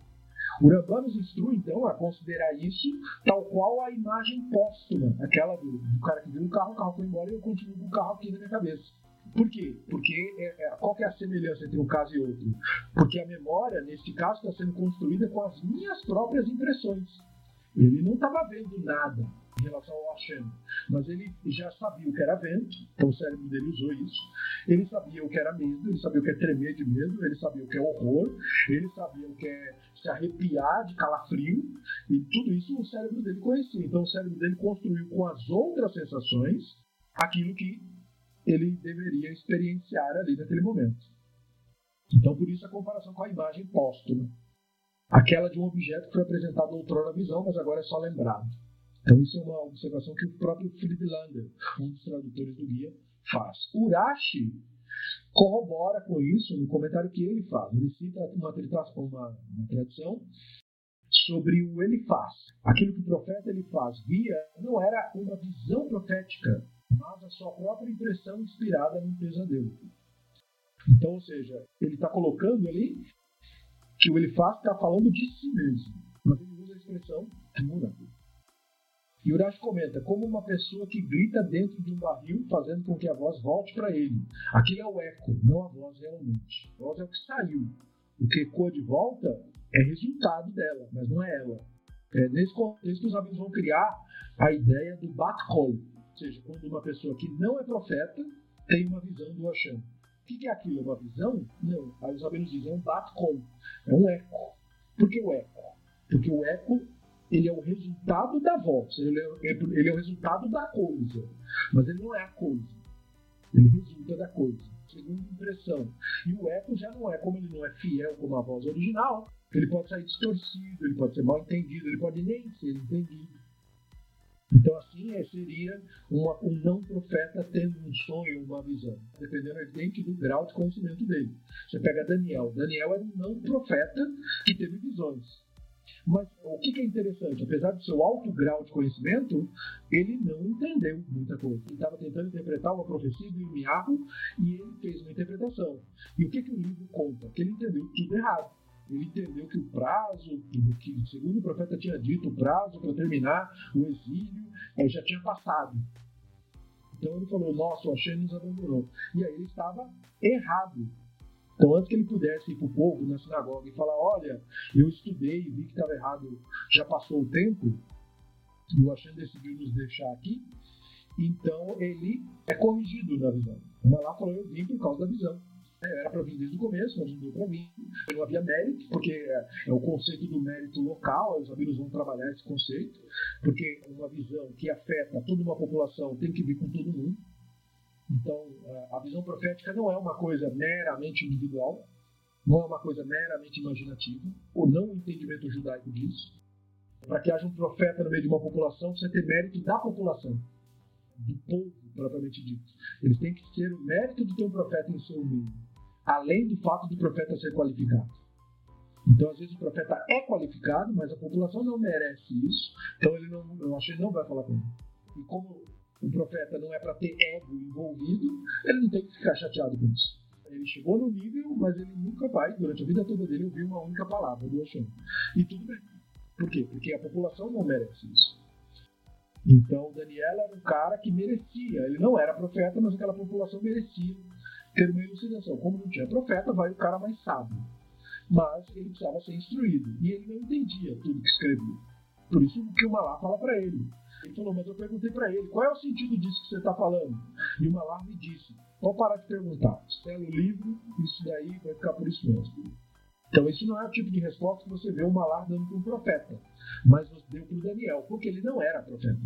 O Rambam nos instrui, então, a considerar isso tal qual a imagem póstuma, aquela do, do cara que viu o carro, o carro foi embora e eu continuo com o carro aqui na minha cabeça. Por quê? Porque é, é, qual é a semelhança entre um caso e outro? Porque a memória, nesse caso, está sendo construída com as minhas próprias impressões. Ele não estava vendo nada em relação ao Hashem, mas ele já sabia o que era vento, então o cérebro dele usou isso. Ele sabia o que era medo, ele sabia o que é tremer de medo, ele sabia o que é horror, ele sabia o que é se arrepiar de calafrio, e tudo isso o cérebro dele conhecia. Então o cérebro dele construiu com as outras sensações aquilo que ele deveria experienciar ali naquele momento. Então por isso a comparação com a imagem póstuma aquela de um objeto que foi apresentado outrora à visão, mas agora é só lembrado. Então, isso é uma observação que o próprio Philip Lander, um dos tradutores do guia, faz. Urashi corrobora com isso no comentário que ele faz. Ele cita uma, uma, uma tradição sobre o ele faz. Aquilo que o profeta ele faz via não era uma visão profética, mas a sua própria impressão inspirada num pesadelo. Então, ou seja, ele está colocando ali que o Elifaz está falando de si mesmo, mas ele usa a expressão mura. E Urash comenta, como uma pessoa que grita dentro de um barril, fazendo com que a voz volte para ele. Aquilo é o eco, não a voz realmente. A voz é o que saiu. O que ecoa de volta é resultado dela, mas não é ela. É nesse contexto que os amigos vão criar a ideia do bat-kol, ou seja, quando uma pessoa que não é profeta tem uma visão do Hashem. O que é aquilo? É uma visão? Não. Aí os rabinos dizem, é um bat-kol, é um eco. Por que o eco? Porque o eco ele é o resultado da voz, ele é, ele é o resultado da coisa, mas ele não é a coisa. Ele resulta da coisa, segundo impressão. E o eco já não é, como ele não é fiel como a voz original, ele pode sair distorcido, ele pode ser mal entendido, ele pode nem ser entendido. Então, assim, é, seria uma, um não profeta tendo um sonho, uma visão, dependendo, evidente, do grau de conhecimento dele. Você pega Daniel. Daniel era um não profeta que teve visões. Mas o que é interessante? Apesar do seu alto grau de conhecimento, ele não entendeu muita coisa. Ele estava tentando interpretar uma profecia do Irmiarro e ele fez uma interpretação. E o que, que o livro conta? Que ele entendeu tudo errado ele entendeu que o prazo, que segundo o profeta tinha dito, o prazo para terminar o exílio é, já tinha passado. Então ele falou: Nossa, o Hashem nos abandonou. E aí ele estava errado. Então, antes que ele pudesse ir para o povo na sinagoga e falar: Olha, eu estudei vi que estava errado, já passou o tempo, e o Hashem decidiu nos deixar aqui, então ele é corrigido na visão. Uma lá falou: Eu vim por causa da visão. É, era para vir desde o começo, mas não deu para vir. Não havia mérito, porque é, é, o conceito do mérito local, os amigos vão trabalhar esse conceito, porque uma visão que afeta toda uma população tem que vir com todo mundo. Então, a visão profética não é uma coisa meramente individual, não é uma coisa meramente imaginativa, ou não o entendimento judaico disso. Para que haja um profeta no meio de uma população, precisa ter mérito da população, do povo propriamente dito. Eles têm que ser o mérito de ter um profeta em seu meio além do fato do profeta ser qualificado. Então, às vezes, o profeta é qualificado, mas a população não merece isso. Então, ele não, eu acho que ele não vai falar com ele. E como o profeta não é para ter ego envolvido, ele não tem que ficar chateado com isso. Ele chegou no nível, mas ele nunca vai, durante a vida toda dele, ouvir uma única palavra do Hashem. E tudo bem. Por quê? Porque a população não merece isso. Então, Daniel era um cara que merecia. Ele não era profeta, mas aquela população merecia ter uma elucidação. Como não tinha profeta, vai o cara mais sábio. Mas ele precisava ser instruído. E ele não entendia tudo que escrevia. Por isso que o Malá fala para ele. Ele falou, mas eu perguntei para ele, qual é o sentido disso que você está falando? E o Malá me disse, pode parar de perguntar. Sela o livro, isso daí vai ficar por isso mesmo. Então, isso não é o tipo de resposta que você vê o Malá dando para um profeta, mas deu para o Daniel, porque ele não era profeta.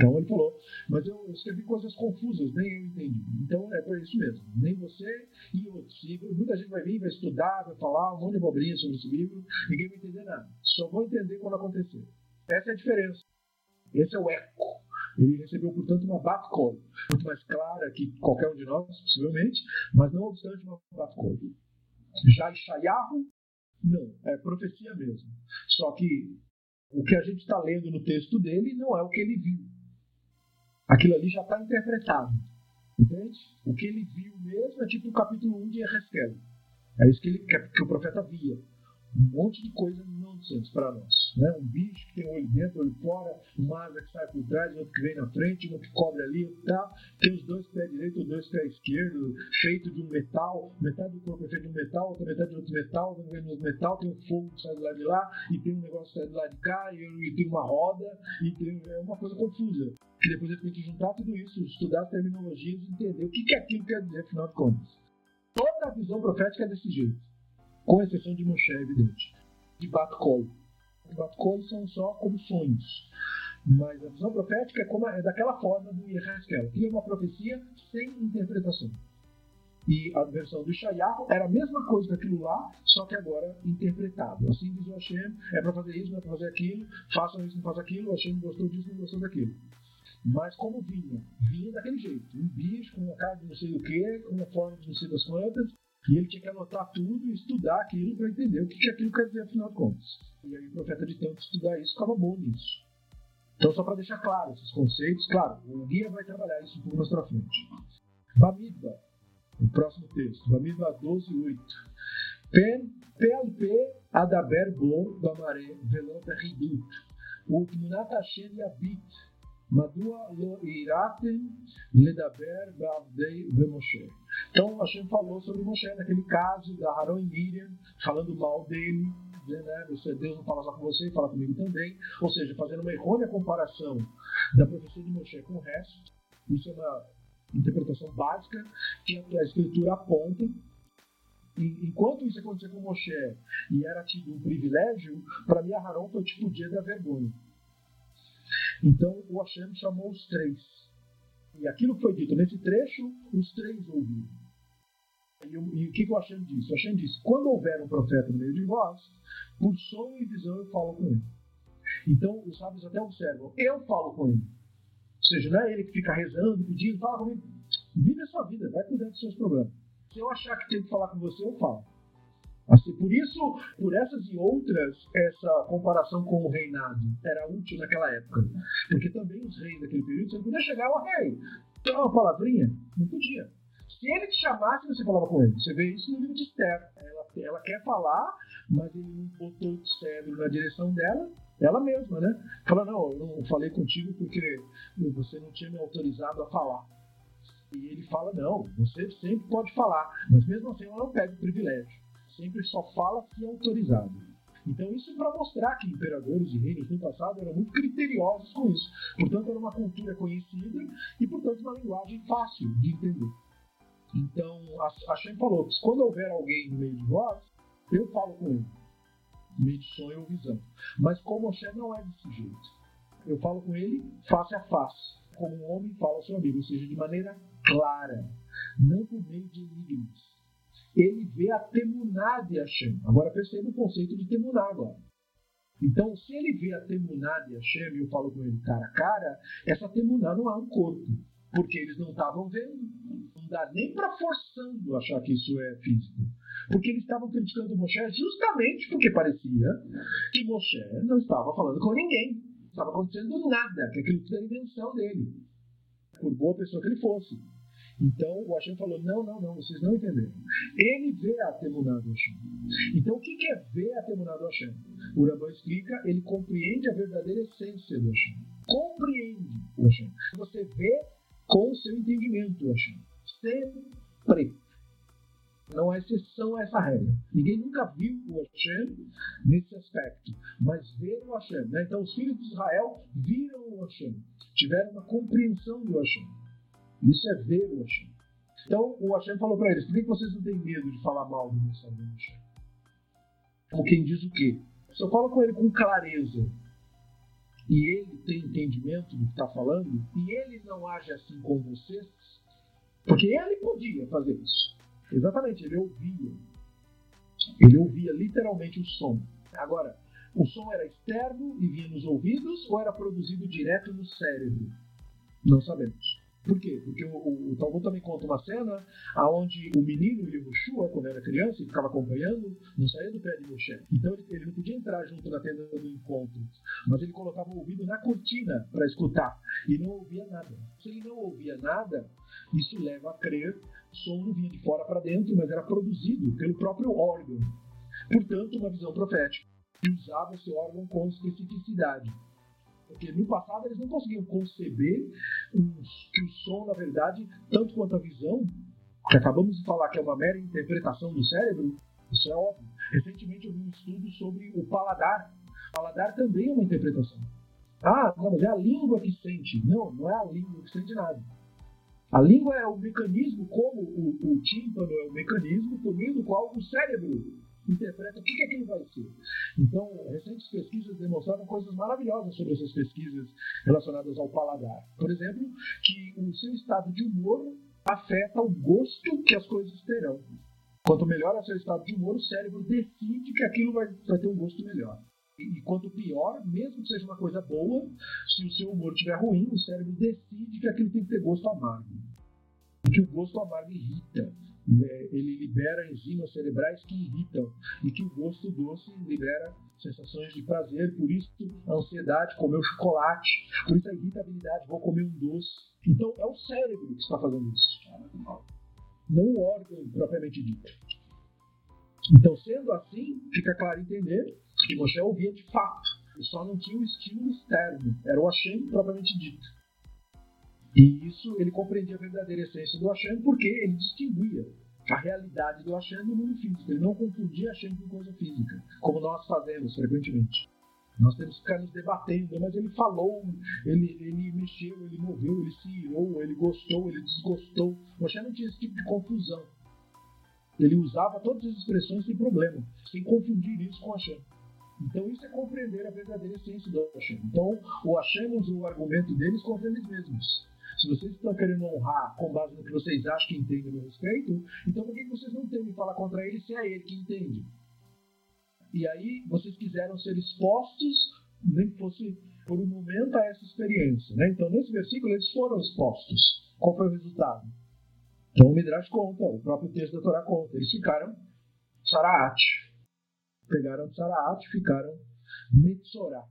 Então ele falou, mas eu escrevi coisas confusas, nem eu entendi. Então é por isso mesmo, nem você e outros. E muita gente vai vir, vai estudar, vai falar um monte de bobrinha sobre esse livro, ninguém vai entender nada. Só vão entender quando acontecer. Essa é a diferença. Esse é o eco. Ele recebeu, portanto, uma batcall, muito mais clara que qualquer um de nós, possivelmente, mas não obstante uma batcall. Já Ishayahu, não, é profecia mesmo. Só que o que a gente está lendo no texto dele não é o que ele viu aquilo ali já está interpretado. Entende? O que ele viu mesmo é tipo o capítulo 1 de Ezequiel. É isso que, ele, que o profeta via. um monte de coisa nonsense para nós. Né? Um bicho que tem olho dentro, olho fora, uma asa que sai por trás, outro que vem na frente, um que cobre ali, tal. Tem os dois pés direito, os dois pés esquerdo, feito de um metal. Metade do corpo é feito de um metal, outra metade de outro metal, outra metade de outro metal. Tem um fogo que sai do lado de lá, e tem um negócio que sai do lado de cá, e, tem uma roda, e tem é uma coisa confusa. E depois ele tem que juntar tudo isso, estudar as terminologias entender o que, que aquilo quer dizer, afinal de contas. Toda a visão profética é desse jeito com exceção de Moshe, evidente, de Bat-Kol. Bat-Kol são só como sonhos. Mas a visão profética é, como, é daquela forma do Yehezkel, que é uma profecia sem interpretação. E a versão do Shayahu era a mesma coisa que aquilo lá, só que agora interpretado. Assim diz o Hashem, é para fazer isso, não é para fazer aquilo, façam isso, não façam aquilo, o Hashem gostou disso, não gostou daquilo. Mas como vinha? Vinha daquele jeito. Um bicho com uma cara de não sei o que, com uma forma de não sei das quantas, e ele tinha que anotar tudo e estudar aquilo para entender o que, aquilo quer dizer, afinal de contas. E aí o profeta, de tanto estudar isso, ficava bom nisso. Então, só para deixar claro esses conceitos, claro, o guia vai trabalhar isso um pouco mais para frente. Bamidba, o próximo texto, Bamidba 12, 8. Pen, PLP, Adaber Bo, Bamaré, Velon Ridut, Utmunat Hashem Yabit, Madua lo iratem ledaber ba'avdei vemoshe. Então Hashem falou sobre Moshe naquele caso da Harão e Miriam, falando mal dele, né, você, Deus não fala só com você, fala comigo também. Ou seja, fazendo uma errônea comparação da profecia de Moshe com o resto. Isso é uma interpretação básica que a escritura aponta. E, enquanto isso aconteceu com Moshe e era tido um privilégio, para mim Harão foi tipo o dia da vergonha. Então o Hashem chamou os três. E aquilo que foi dito nesse trecho, os três ouviram. E, e o que, que o Hashem disse? O Hashem disse: quando houver um profeta no meio de vós, por som e visão eu falo com ele. Então os sábios até observam: eu falo com ele. Ou seja, não é ele que fica rezando, pedindo, fala comigo. Vive a sua vida, vai cuidar dos seus problemas. Se eu achar que tem que falar com você, eu falo. Assim, por isso, por essas e outras, essa comparação com o reinado era útil naquela época. Porque também os reis daquele período, você não podia chegar ao rei, dar uma palavrinha, não podia. Se ele te chamasse, você falava com ele. Você vê isso no livro de Esther. Ela, ela quer falar, mas ele não botou o cérebro na direção dela, ela mesma, né? Fala, não, eu não falei contigo porque você não tinha me autorizado a falar. E ele fala, não, você sempre pode falar, mas mesmo assim ela não pega o privilégio sempre só fala se autorizado. Então, isso para mostrar que imperadores e reinos no passado eram muito criteriosos com isso. Portanto, era uma cultura conhecida e, portanto, uma linguagem fácil de entender. Então, a Shem falou que quando houver alguém no meio de vós, eu falo com ele. Meio de sonho ou visão. Mas como Hashem não é desse jeito. Eu falo com ele face a face. Como um homem fala ao seu amigo. Ou seja, de maneira clara. Não por meio de enigmas ele vê a temuná de Hashem. Agora perceba o conceito de temuná agora. Então, se ele vê a temuná de Hashem, e eu falo com ele cara a cara, essa temuná não é um corpo, porque eles não estavam vendo. Não dá nem para forçando achar que isso é físico. Porque eles estavam criticando Moshe justamente porque parecia que Moshe não estava falando com ninguém. Não estava acontecendo nada, que aquilo era invenção dele. Por boa pessoa que ele fosse. Então o Hashem falou: não, não, não, vocês não entenderam. Ele vê a temuná do Hashem. Então o que é ver a temuná do Hashem? O Rambam explica: ele compreende a verdadeira essência do Hashem. Compreende o Hashem. Você vê com o seu entendimento o Hashem. Sempre. Não há exceção a essa regra. Ninguém nunca viu o Hashem nesse aspecto, mas ver o Hashem. Né? Então, os filhos de Israel viram o Hashem, tiveram uma compreensão do Hashem. Isso é ver o Hashem. Então o Hashem falou para eles: por que vocês não têm medo de falar mal do mensageiro do Hashem? Como quem diz o quê? Se eu falo com ele com clareza e ele tem entendimento do que está falando, e ele não age assim com vocês, porque ele podia fazer isso. Exatamente, ele ouvia. Ele ouvia literalmente o som. Agora, o som era externo e vinha nos ouvidos ou era produzido direto no cérebro? Não sabemos. Por quê? Porque o, o, o Talmud também conta uma cena onde o menino Yehoshua, quando era criança, e ficava acompanhando, não saía do pé de Moshe. Então ele, ele, não podia entrar junto na tenda do encontro, mas ele colocava o ouvido na cortina para escutar e não ouvia nada. Se ele não ouvia nada, isso leva a crer som não vinha de fora para dentro, mas era produzido pelo próprio órgão. portanto, uma visão profética, e usava esse órgão com especificidade. Porque no passado eles não conseguiam conceber que o som, na verdade, tanto quanto a visão, que acabamos de falar que é uma mera interpretação do cérebro, isso é óbvio. Recentemente eu vi um estudo sobre o paladar. O paladar também é uma interpretação. Ah, não, mas é a língua que sente. Não, não é a língua que sente nada. A língua é o mecanismo, como o, o tímpano é o mecanismo por meio do qual o cérebro interpreta o que, aquilo vai ser. Então, recentes pesquisas demonstraram coisas maravilhosas sobre essas pesquisas relacionadas ao paladar. Por exemplo, que o seu estado de humor afeta o gosto que as coisas terão. Quanto melhor é o seu estado de humor, o cérebro decide que aquilo vai, vai ter um gosto melhor. E quanto pior, mesmo que seja uma coisa boa, se o seu humor estiver ruim, o cérebro decide que aquilo tem que ter gosto amargo. E que o gosto amargo irrita. Né? Ele libera enzimas cerebrais que irritam. E que o gosto doce libera sensações de prazer. Por isso, a ansiedade, comer o chocolate. Por isso, a irritabilidade, vou comer um doce. Então, é o cérebro que está fazendo isso. Não o órgão propriamente dito. Então, sendo assim, fica claro entender que Moshe ouvia de fato, só não tinha o estímulo externo, era o Hashem propriamente dito. E isso ele compreendia a verdadeira essência do Hashem porque ele distinguia a realidade do Hashem do mundo físico. Ele não confundia Hashem com coisa física, como nós fazemos frequentemente. Nós temos que ficar nos debatendo, mas ele falou, ele, ele mexeu, ele moveu, ele se irou, ele gostou, ele desgostou. O Hashem não tinha esse tipo de confusão. Ele usava todas as expressões sem problema, sem confundir isso com Hashem. Então isso é compreender a verdadeira essência do Hashem. Então o Hashem usou o argumento deles contra eles mesmos. Se vocês estão querendo honrar com base no que vocês acham que entendem no respeito, então por que vocês não temem falar contra ele se é ele que entende? E aí vocês quiseram ser expostos, nem que fosse por um momento, a essa experiência. Né? Então nesse versículo eles foram expostos. Qual foi o resultado? Então o Midrash conta, o próprio texto da Torá conta. Eles ficaram Saraat. Pegaram Saraat, ficaram Metzorá.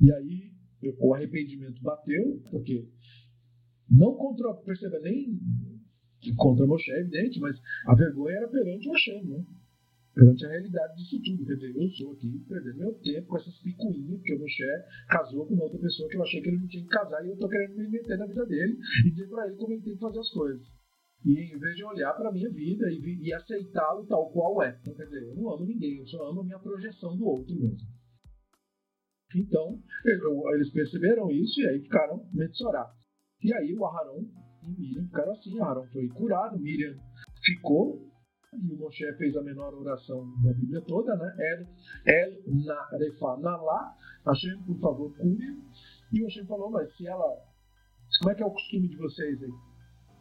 E aí o arrependimento bateu, porque não contra, perceba, nem contra Moshe, evidente, mas a vergonha era perante Hashem, né? perante a realidade disso tudo. Quer dizer, eu sou aqui perdendo meu tempo com essas picuinhas, porque o Moshe casou com outra pessoa que eu achei que ele não tinha que casar e eu estou querendo me meter na vida dele e dizer para ele como ele tem que fazer as coisas. E em vez de olhar para minha vida e, e aceitá-lo tal qual é. Então, quer dizer, eu não amo ninguém, eu só amo a minha projeção do outro mesmo. Então, eles perceberam isso e aí ficaram metzorar. E aí o Aharon e Miriam ficaram assim. Aharon foi curado, Miriam ficou. E o Moshe fez a menor oração da Bíblia toda, né? El, el na refa na lá. Hashem, por favor, cure. E o Hashem falou, mas se ela. Como é que é o costume de vocês aí?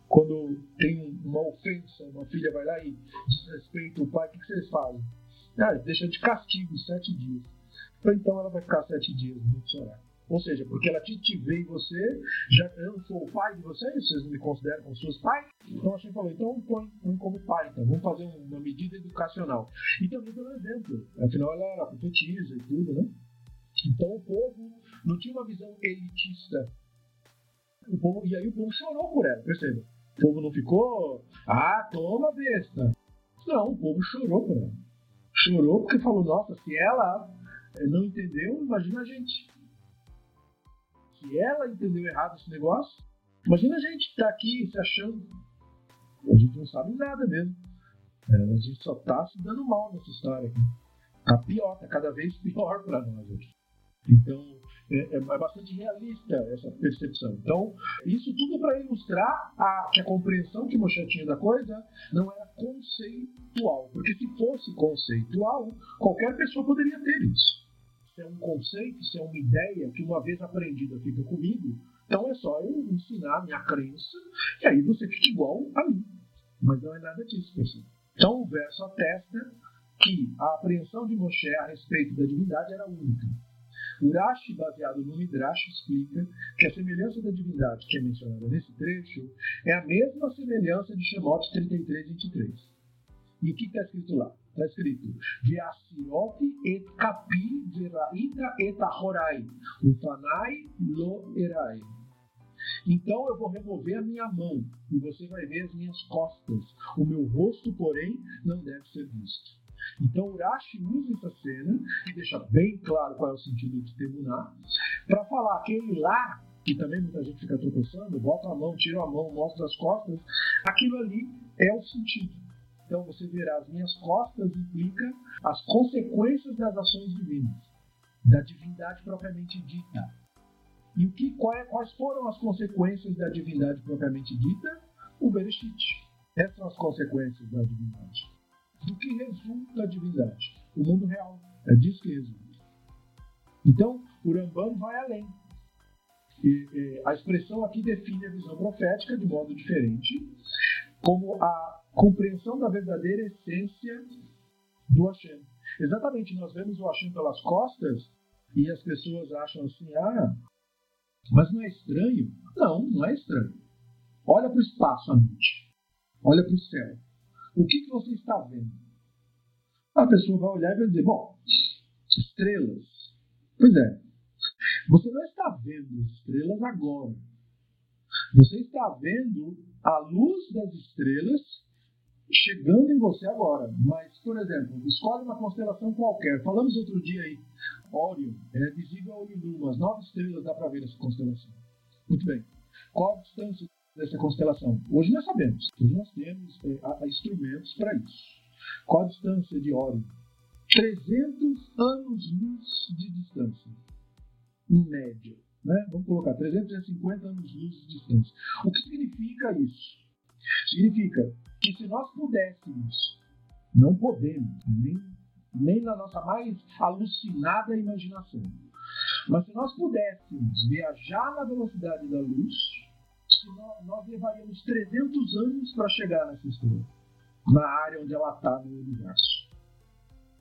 Quando tem uma ofensa, uma filha vai lá e desrespeita o pai, o que, vocês fazem? Ah, deixa de castigo sete dias. Então ela vai ficar sete dias no chorar. Ou seja, porque ela te, vê em você, já eu sou o pai de vocês, vocês não me consideram como seus pais. Então a gente falou, então põe como pai, então vamos fazer uma medida educacional. E também pelo exemplo, afinal ela era profetisa e tudo, né? Então o povo não tinha uma visão elitista. O povo, e aí o povo chorou por ela, perceba. O povo não ficou, ah, toma besta. Não, o povo chorou por ela. Chorou porque falou, nossa, se ela não entendeu, imagina a gente se ela entendeu errado esse negócio, imagina a gente que tá aqui se achando. A gente não sabe nada mesmo. É, a gente só tá se dando mal nessa história aqui. Tá pior, tá cada vez pior para nós aqui. Então, é, é, bastante realista essa percepção. Então, isso tudo para ilustrar a, que a compreensão que Moshe tinha da coisa não era conceitual. Porque se fosse conceitual, qualquer pessoa poderia ter isso se é um conceito, se é uma ideia que uma vez aprendida fica comigo, então é só eu ensinar a minha crença e aí você fica igual a mim. Mas não é nada disso, pessoal. Então o verso atesta que a apreensão de Moshe a respeito da divindade era única. Urashi, baseado no Midrash, explica que a semelhança da divindade que é mencionada nesse trecho é a mesma semelhança de Shemot 33, 23. E o que está escrito lá? Está escrito: Veasirot et capi veraita et ahorai, ufanai lo erai. Então eu vou remover a minha mão e você vai ver as minhas costas. O meu rosto, porém, não deve ser visto. Então Urashi usa essa cena e deixa bem claro qual é o sentido de temuná, para falar aquele lá, que também muita gente fica tropeçando, bota a mão, tira a mão, mostra as costas, aquilo ali é o sentido. Então você verá as minhas costas implica as consequências das ações divinas, da divindade propriamente dita. E o que, é, quais foram as consequências da divindade propriamente dita? O Bereshit. Essas são as consequências da divindade. Do que resulta a divindade? O mundo real. É disso que resulta. Então, o Rambam vai além. E, e, a expressão aqui define a visão profética de modo diferente, como a compreensão da verdadeira essência do Hashem. Exatamente, nós vemos o Hashem pelas costas e as pessoas acham assim: ah, mas não é estranho? Não, não é estranho. Olha para o espaço à noite. Olha para o céu. O que, que você está vendo? A pessoa vai olhar e vai dizer: bom, estrelas. Pois é. Você não está vendo as estrelas agora. Você está vendo a luz das estrelas chegando em você agora. Mas, por exemplo, escolhe uma constelação qualquer. Falamos outro dia aí, Órion, é visível a olho nu, as nove estrelas dá para ver essa constelação. Muito bem. Qual a distância dessa constelação? Hoje nós sabemos. Hoje nós temos é, instrumentos para isso. Qual a distância de Órion? 300 anos-luz de distância, em média. Né? Vamos colocar 350 anos-luz de distância. O que significa isso? Significa que se nós pudéssemos, não podemos, nem, nem na nossa mais alucinada imaginação, mas se nós pudéssemos viajar na velocidade da luz, nós, nós levaríamos 300 anos para chegar nessa estrela, na área onde ela está no universo.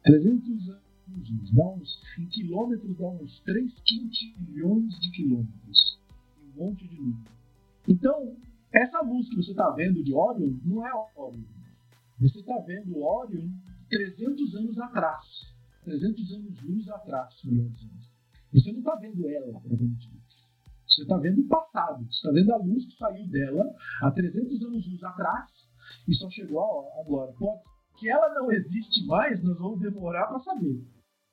300 anos, dá uns, em quilômetros, dá uns 3 quintilhões de quilômetros. Um monte de número. Então, essa luz que você está vendo de Orion não é Orion. Você está vendo Orion 300 anos atrás. 300 anos luz atrás, melhor dizendo. Você não está vendo ela, propriamente Você está vendo o passado. Você está vendo a luz que saiu dela há 300 anos luz atrás e só chegou agora. Pode que ela não existe mais, nós vamos demorar para saber.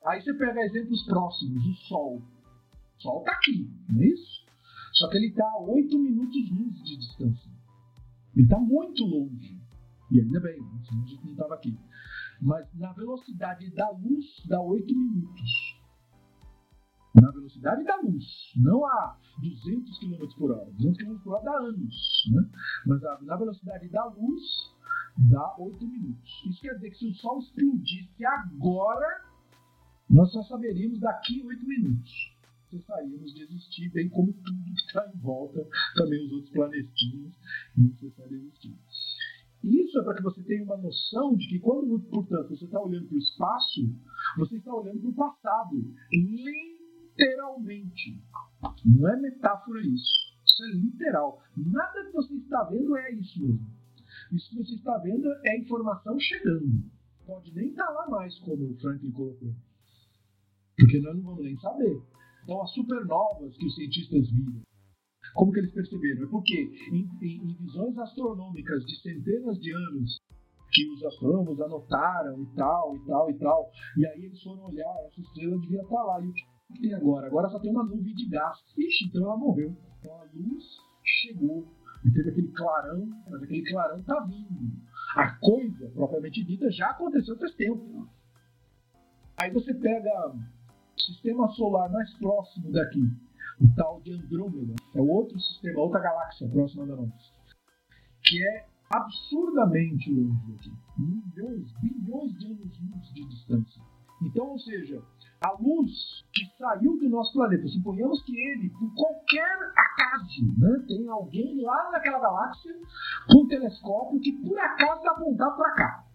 Aí você pega exemplos próximos, o Sol. O Sol está aqui, não é isso? Só que ele está a 8 minutos luz de distância. Ele está muito longe. E ainda bem, senão a gente não estava aqui. Mas na velocidade da luz, dá 8 minutos. Na velocidade da luz, não a 200 km por hora. 200 km por hora dá anos. Né? Mas na velocidade da luz, dá 8 minutos. Isso quer dizer que se o Sol explodisse agora, nós só saberíamos daqui 8 minutos cessaríamos de existir, bem como tudo que está em volta, também os outros cessar de existir. Isso é para que você tenha uma noção de que quando, portanto, você está olhando para o espaço, você está olhando para o passado, literalmente. Não é metáfora isso. Isso é literal. Nada que você está vendo é isso mesmo. Isso que você está vendo é informação chegando. Pode nem estar tá lá mais, como o Franklin colocou. Porque nós não vamos nem saber. As supernovas que os cientistas viram, como que eles perceberam? É porque em, em, em visões astronômicas de centenas de anos que os astrônomos anotaram e tal, e tal, e tal, e aí eles foram olhar, essa estrela devia estar lá. E o que tem agora? Agora só tem uma nuvem de gás. Ixi, então ela morreu. Então a luz chegou. E teve aquele clarão, mas aquele clarão está vindo. A coisa, propriamente dita, já aconteceu faz tempo. Aí você pega sistema solar mais próximo daqui, o tal de Andrômeda, é outro sistema, outra galáxia próxima da nossa, que é absurdamente longe daqui, milhões, bilhões de anos-luz de distância. Então, ou seja, a luz que saiu do nosso planeta, suponhamos que ele, por qualquer acaso, né, tem alguém lá naquela galáxia com um telescópio que por acaso está apontado para cá.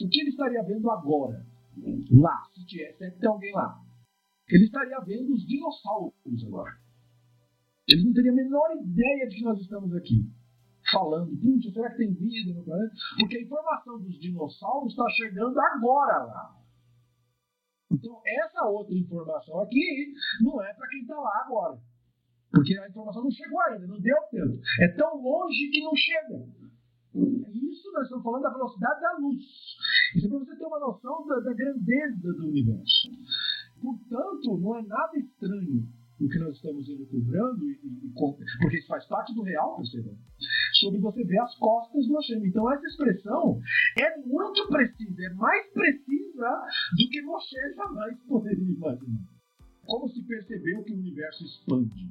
O que ele estaria vendo agora? Lá, se tiver, se tem alguém lá ele estaria vendo os dinossauros agora. Ele não teria a menor ideia de que nós estamos aqui falando, puxa, será que tem vida no planeta? Porque a informação dos dinossauros está chegando agora lá. Então, essa outra informação aqui não é para quem está lá agora. Porque a informação não chegou ainda, não deu tempo. É tão longe que não chega. Isso nós estamos falando da velocidade da luz. Isso é para você ter uma noção da, da grandeza do universo. Portanto, não é nada estranho o que nós estamos elucubrando, e, e, porque isso faz parte do real, percebam, sobre você ver as costas do Hashem. Então, essa expressão é muito precisa, é mais precisa do que Moshe jamais poderia imaginar. Como se percebeu que o universo expande?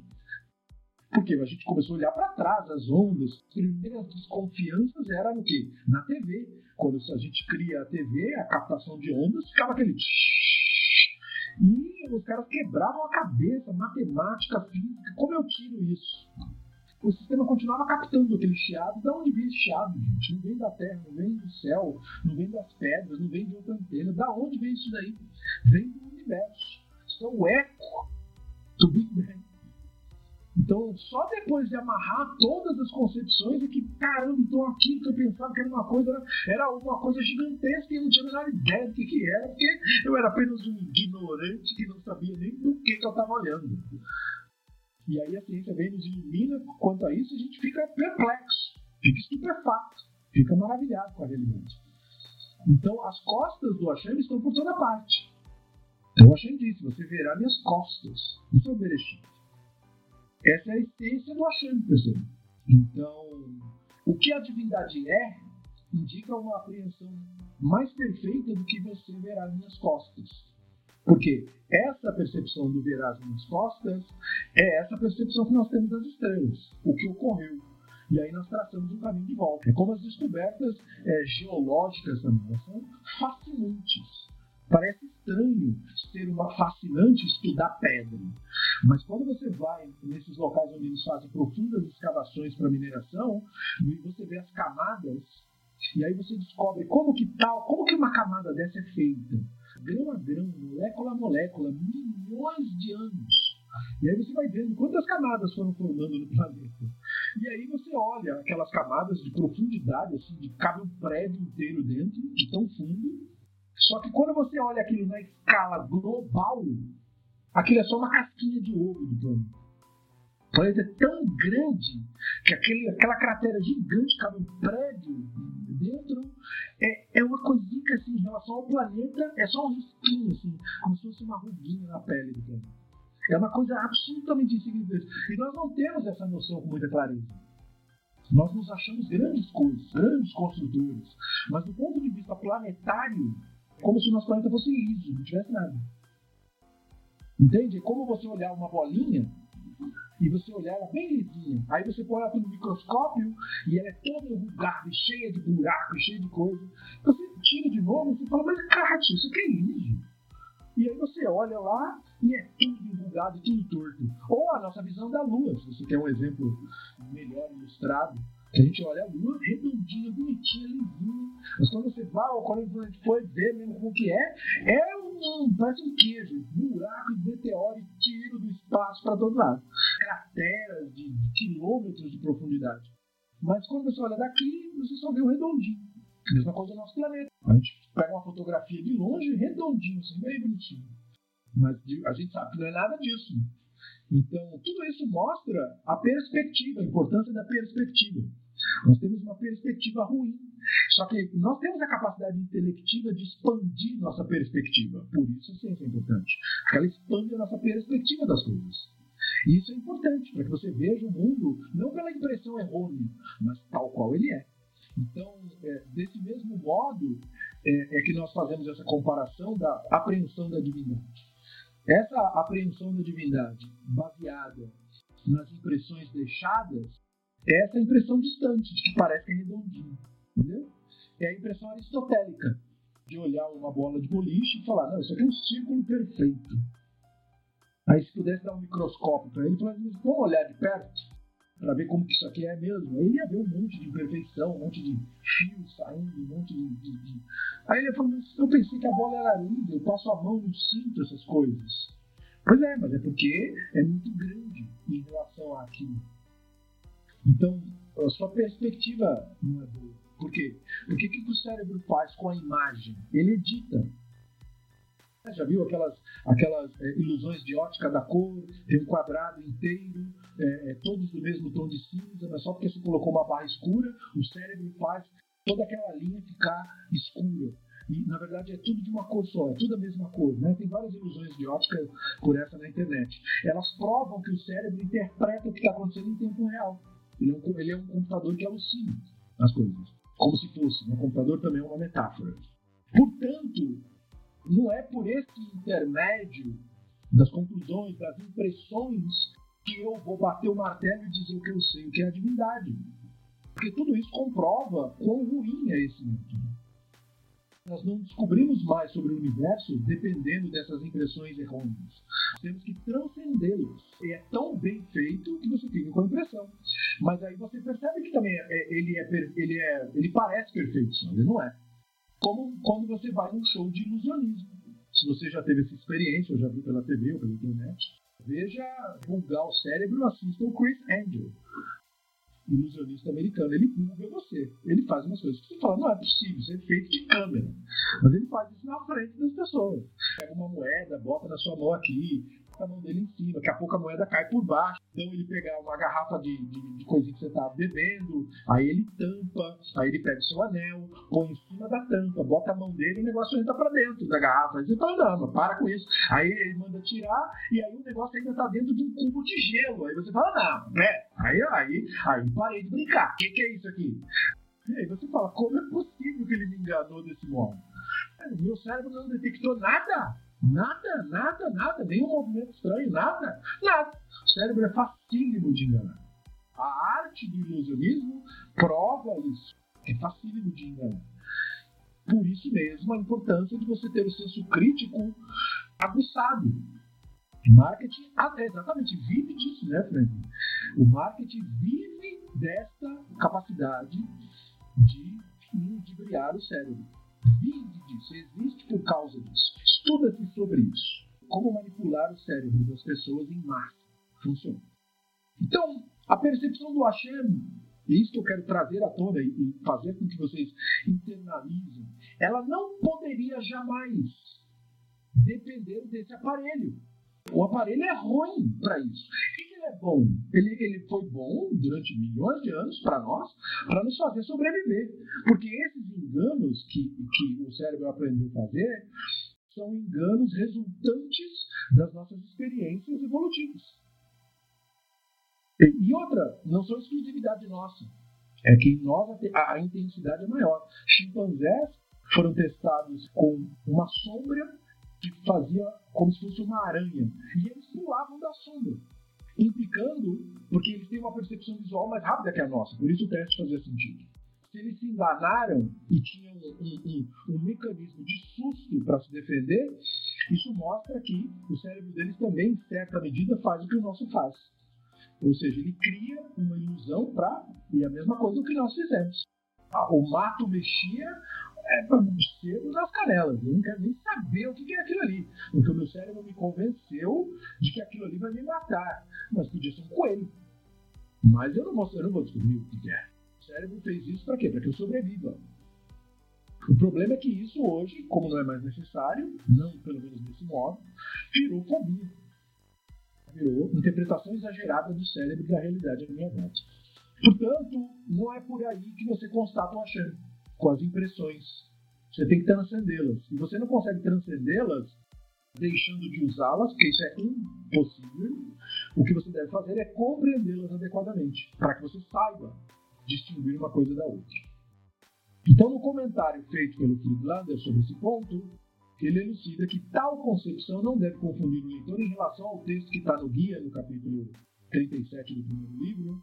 Porque a gente começou a olhar para trás, as ondas. As primeiras desconfianças eram o quê? Na TV. Quando a gente cria a TV, a captação de ondas, ficava aquele. E os caras quebravam a cabeça, matemática, física. Como eu tiro isso? O sistema continuava captando aquele chiado. De onde vem esse chiado, gente? Não vem da terra, não vem do céu, não vem das pedras, não vem de outra antena. Da onde vem isso daí? Vem do universo. Isso é o eco do Big Bang. Então, só depois de amarrar todas as concepções é que, caramba, então aquilo que eu pensava que era uma coisa, era uma coisa gigantesca e eu não tinha a menor ideia do que, que era, porque eu era apenas um ignorante que não sabia nem do que, que eu estava olhando. E aí a ciência vem nos ilumina quanto a isso, a gente fica perplexo, fica estupefato, fica maravilhado com a realidade. Então, as costas do Hashem estão por toda parte. Então, o Hashem disse: Você verá minhas costas. O Bereshit. Essa é a essência do pessoal. Então, o que a divindade é, indica uma apreensão mais perfeita do que você verá nas minhas costas. Porque essa percepção do verá as minhas costas é essa percepção que nós temos das estrelas, o que ocorreu. E aí nós traçamos um caminho de volta. É como as descobertas é, geológicas também, são fascinantes. Parece estranho ser uma fascinante estudar pedra, mas quando você vai nesses locais onde eles fazem profundas escavações para mineração, e você vê as camadas, e aí você descobre como que tal, como que uma camada dessa é feita, grão a grão, molécula a molécula, milhões de anos. E aí você vai vendo quantas camadas foram formando no planeta. E aí você olha aquelas camadas de profundidade, assim, de cabe um prédio inteiro dentro, de tão fundo, só que quando você olha aquilo na escala global, aquilo é só uma casquinha de ovo do planeta. O planeta é tão grande que aquele, aquela cratera gigante cabe um prédio dentro. É, é uma coisinha assim, em relação ao planeta, é só um risquinho, assim, como se fosse uma ruguinha na pele do planeta. É uma coisa absolutamente insignificante. E nós não temos essa noção com muita clareza. Nós nos achamos grandes coisas, grandes construtores. Mas do ponto de vista planetário, como se o nosso planeta fosse liso, não tivesse nada. Entende? É como você olhar uma bolinha e você olhar ela bem lisinha. Aí você põe ela no microscópio e ela é toda enrugada, cheia de buracos, cheia de coisa. Você tira de novo e fala, mas Kátia, isso aqui é liso. E aí você olha lá e é tudo enrugado, tudo torto. Ou a nossa visão da Lua, se você quer um exemplo melhor ilustrado a gente olha a lua redondinha, bonitinha, lisinha. Mas quando você vai, ou quando a gente foi ver mesmo como que é, é um, queijo. Buraco de meteoro e tiro do espaço para todo lado. Crateras de, de quilômetros de profundidade. Mas quando você olha daqui, você só vê o redondinho. Mesma coisa no nosso planeta. A gente pega uma fotografia de longe, redondinho, assim, bem bonitinho. Mas a gente sabe que não é nada disso. Então, tudo isso mostra a perspectiva, a importância da perspectiva. Nós temos uma perspectiva ruim. Só que nós temos a capacidade intelectiva de expandir nossa perspectiva. Por isso a ciência é importante. Porque ela expande a nossa perspectiva das coisas. E isso é importante para que você veja o mundo não pela impressão errônea, mas tal qual ele é. Então, é, desse mesmo modo, é, é que nós fazemos essa comparação da apreensão da divindade. Essa apreensão da divindade, baseada nas impressões deixadas, é essa impressão distante, de que parece que é redondinho. Entendeu? É a impressão aristotélica, de olhar uma bola de boliche e falar: não, isso aqui é um círculo perfeito. Aí, se pudesse dar um microscópio para ele, falar: vamos olhar de perto para ver como que isso aqui é mesmo. Aí ele ia ver um monte de imperfeição, um monte de fios saindo, um monte de. de, de... Aí ele falou: eu pensei que a bola era linda, eu passo a mão, não sinto essas coisas. Pois é, mas é porque é muito grande em relação àquilo. Então, a sua perspectiva não é boa. Por quê? Porque o que o cérebro faz com a imagem? Ele edita. Já viu aquelas, aquelas é, ilusões de ótica da cor? Tem um quadrado inteiro, é, é, todos do mesmo tom de cinza, mas só porque você colocou uma barra escura, o cérebro faz toda aquela linha ficar escura. E, na verdade, é tudo de uma cor só, é tudo a mesma cor. Né? Tem várias ilusões de óptica por essa na internet. Elas provam que o cérebro interpreta o que está acontecendo em tempo real. Ele é, um, ele é um computador que alucina as coisas. Como se fosse. Um computador também é uma metáfora. Portanto, não é por esse intermédio das conclusões, das impressões, que eu vou bater o martelo e dizer o que eu sei, o que é a divindade. Porque tudo isso comprova quão ruim é esse método. Nós não descobrimos mais sobre o universo dependendo dessas impressões errôneas. Temos que transcendê-los. E é tão bem feito que você fica com a impressão. Mas aí você percebe que também é, ele, é, ele, é, ele parece perfeito, só ele não é. Como quando você vai num show de ilusionismo. Se você já teve essa experiência, ou já viu pela TV ou pela internet, veja vulgar o cérebro, assista o Chris Angel ilusionista americano. Ele buga você. Ele faz umas coisas que você fala, não é possível, isso é feito de câmera. Mas ele faz isso na frente das pessoas. Pega uma moeda, bota na sua mão aqui, a mão dele em cima, daqui a pouco a moeda cai por baixo. Então ele pegar uma garrafa de, de, de coisinha que você tá bebendo, aí ele tampa, aí ele pega o seu anel, põe em cima da tampa, bota a mão dele e o negócio entra pra dentro da garrafa. Aí você fala, não, mas para com isso. Aí ele manda tirar e aí o negócio ainda tá dentro de um cubo de gelo. Aí você fala, não, né? Aí, aí, aí parei de brincar. O que, que é isso aqui? E aí você fala, como é possível que ele me enganou desse modo? O meu cérebro não detectou nada. Nada, nada, nada, nenhum movimento estranho, nada, nada. O cérebro é facílimo de enganar. A arte do ilusionismo prova isso. É facílimo de enganar. Por isso mesmo a importância de você ter o senso crítico aguçado. Marketing, ah, é, exatamente, vive disso, né, Frank? O marketing vive desta capacidade de ludibriar o cérebro. Vive disso, existe por causa disso. Estuda-se sobre isso. Como manipular o cérebro das pessoas em massa. Funciona. Então, a percepção do Hashem, e isso que eu quero trazer à tona e fazer com que vocês internalizem, ela não poderia jamais depender desse aparelho. O aparelho é ruim para isso. O que ele é bom? Ele, ele foi bom durante milhões de anos para nós, para nos fazer sobreviver. Porque esses enganos que, que o cérebro aprendeu a fazer são enganos resultantes das nossas experiências evolutivas. E outra, não são exclusividade nossa. É que nós a, a intensidade é maior. Chimpanzés foram testados com uma sombra que fazia como se fosse uma aranha. E eles pulavam da sombra, implicando, porque eles têm uma percepção visual mais rápida que a nossa. Por isso o teste fazia sentido se eles se enganaram e tinham um, um, um mecanismo de susto para se defender, isso mostra que o cérebro deles também, em certa medida, faz o que o nosso faz. Ou seja, ele cria uma ilusão para. E a mesma coisa que nós fizemos. Ah, o mato mexia é cedo nas canelas. Eu não quero nem saber o que é aquilo ali. Porque o meu cérebro me convenceu de que aquilo ali vai me matar. Mas podia ser um coelho. Mas eu não vou, eu não vou descobrir o que é. O cérebro fez isso para quê? Para que eu sobreviva. O problema é que isso hoje, como não é mais necessário, não pelo menos desse modo, virou fobia. Virou interpretação exagerada do cérebro da realidade à minha volta. Portanto, não é por aí que você constata o achando, com as impressões. Você tem que transcendê-las. E você não consegue transcendê-las deixando de usá-las, porque isso é impossível. O que você deve fazer é compreendê-las adequadamente, para que você saiba distinguir uma coisa da outra. Então, no comentário feito pelo Friedlander sobre esse ponto, ele elucida que tal concepção não deve confundir o leitor em relação ao texto que está no guia, no capítulo 37 do primeiro livro,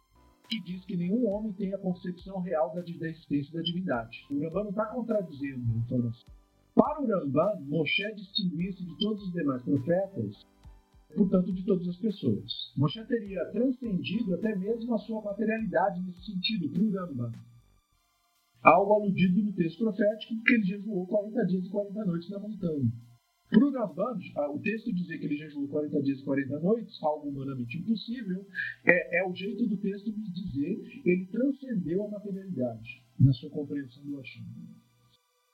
que diz que nenhum homem tem a concepção real da, existência da divindade. O Ramban não está contradizendo a informação. Para o Ramban, Moshe distinguia-se de todos os demais profetas portanto, de todas as pessoas. Moshe teria transcendido até mesmo a sua materialidade nesse sentido, Rambam. Algo aludido no texto profético, que ele jejuou 40 dias e 40 noites na montanha. Para o Rambam, o texto dizer que ele jejuou 40 dias e 40 noites, algo humanamente impossível, é, é o jeito do texto de dizer ele transcendeu a materialidade na sua compreensão do Hashem.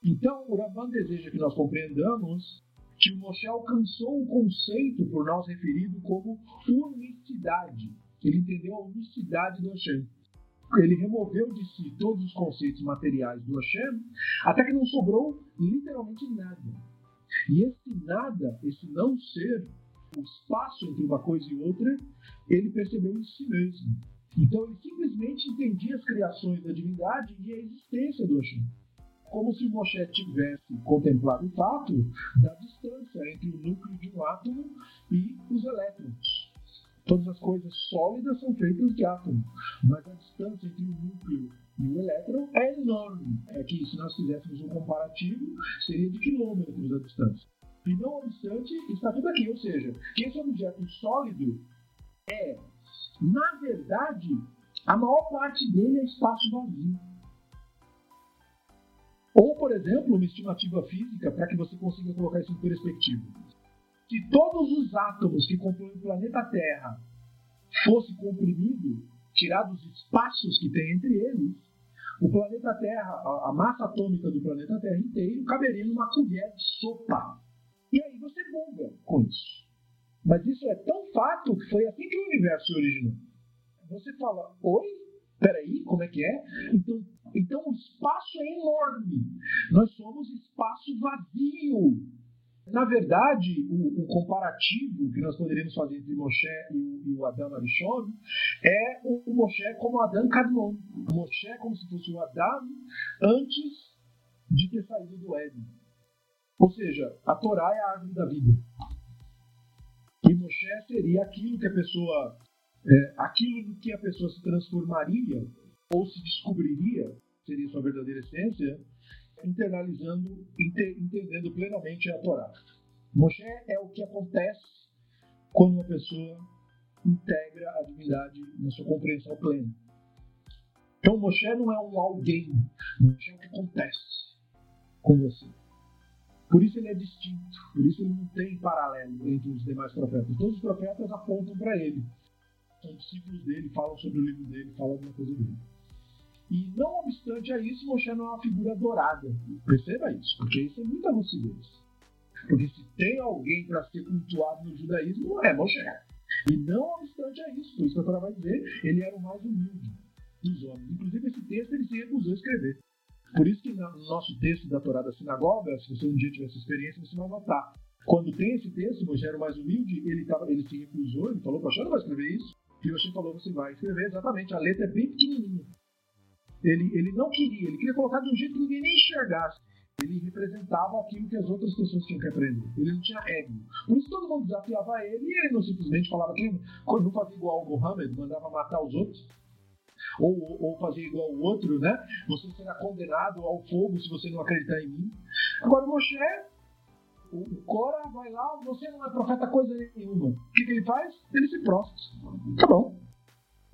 Então, o Rambam deseja que nós compreendamos que o Moshe alcançou um conceito por nós referido como unicidade. Ele entendeu a unicidade do Hashem. ele removeu de si todos os conceitos materiais do Hashem, até que não sobrou literalmente nada. E esse nada, esse não ser, o espaço entre uma coisa e outra, ele percebeu em si mesmo. Então ele simplesmente entendia as criações da divindade e a existência do Hashem. Como se Moshe tivesse contemplado o fato da distância entre o núcleo de um átomo e os elétrons. Todas as coisas sólidas são feitas de átomos, mas a distância entre o núcleo e o elétron é enorme. É que se nós fizéssemos um comparativo, seria de quilômetros a distância. E não obstante, está tudo aqui. Ou seja, que esse objeto sólido é, na verdade, a maior parte dele é espaço vazio. Ou, por exemplo, uma estimativa física para que você consiga colocar isso em perspectiva. Se todos os átomos que compõem o planeta Terra fossem comprimidos, tirados os espaços que tem entre eles, o planeta Terra, a massa atômica do planeta Terra inteiro, caberia numa colher de sopa. E aí você buga com isso. Mas isso é tão fato que foi assim que o universo se originou. Você fala, oi? Peraí, como é que é? Então, então o espaço é enorme. Nós somos espaço vazio. Na verdade, o, o, comparativo que nós poderíamos fazer entre Moshe e e o Adão Arishon é o, o Moshe como Adão Kadmon. O Moshe como se fosse o Adão antes de ter saído do Éden. Ou seja, a Torá é a árvore da vida. E Moshe seria aquilo que a pessoa, é, aquilo que a pessoa se transformaria ou se descobriria, seria sua verdadeira essência, internalizando, entendendo plenamente a Torá. Moshe é o que acontece quando uma pessoa integra a divindade na sua compreensão plena. Então Moshe não é um alguém, Moshe é o que acontece com você. Por isso ele é distinto, por isso ele não tem paralelo entre os demais profetas. Todos os profetas apontam para ele. São discípulos dele, falam sobre o livro dele, falam alguma coisa dele. E não obstante a isso, Moshe não é uma figura dourada. Perceba isso, porque isso é muita lucidez. Porque se tem alguém para ser cultuado no judaísmo, é Moshe. E não obstante a isso, por isso que a Torá vai dizer, ele era o mais humilde dos homens. Inclusive, esse texto ele se recusou a escrever. Por isso que no nosso texto da Torá da Sinagoga, se você um dia tiver essa experiência, você vai notar. Quando tem esse texto, Moshe era o mais humilde, ele, tava, ele se recusou, ele falou, poxa, não vai escrever isso. E Moshe falou, você vai escrever exatamente, a letra é bem pequenininha. Ele, ele não queria, ele queria colocar de um jeito que ninguém nem enxergasse. Ele representava aquilo que as outras pessoas tinham que aprender. Ele não tinha ego. Por isso todo mundo desafiava ele e ele não simplesmente falava que não fazia igual ao Mohammed, mandava matar os outros. Ou, ou fazer igual ao outro, né? Você será condenado ao fogo se você não acreditar em mim. Agora o Moshe, o, o Cora vai lá, você não é profeta coisa nenhuma. O que, que ele faz? Ele se prostra. Tá bom.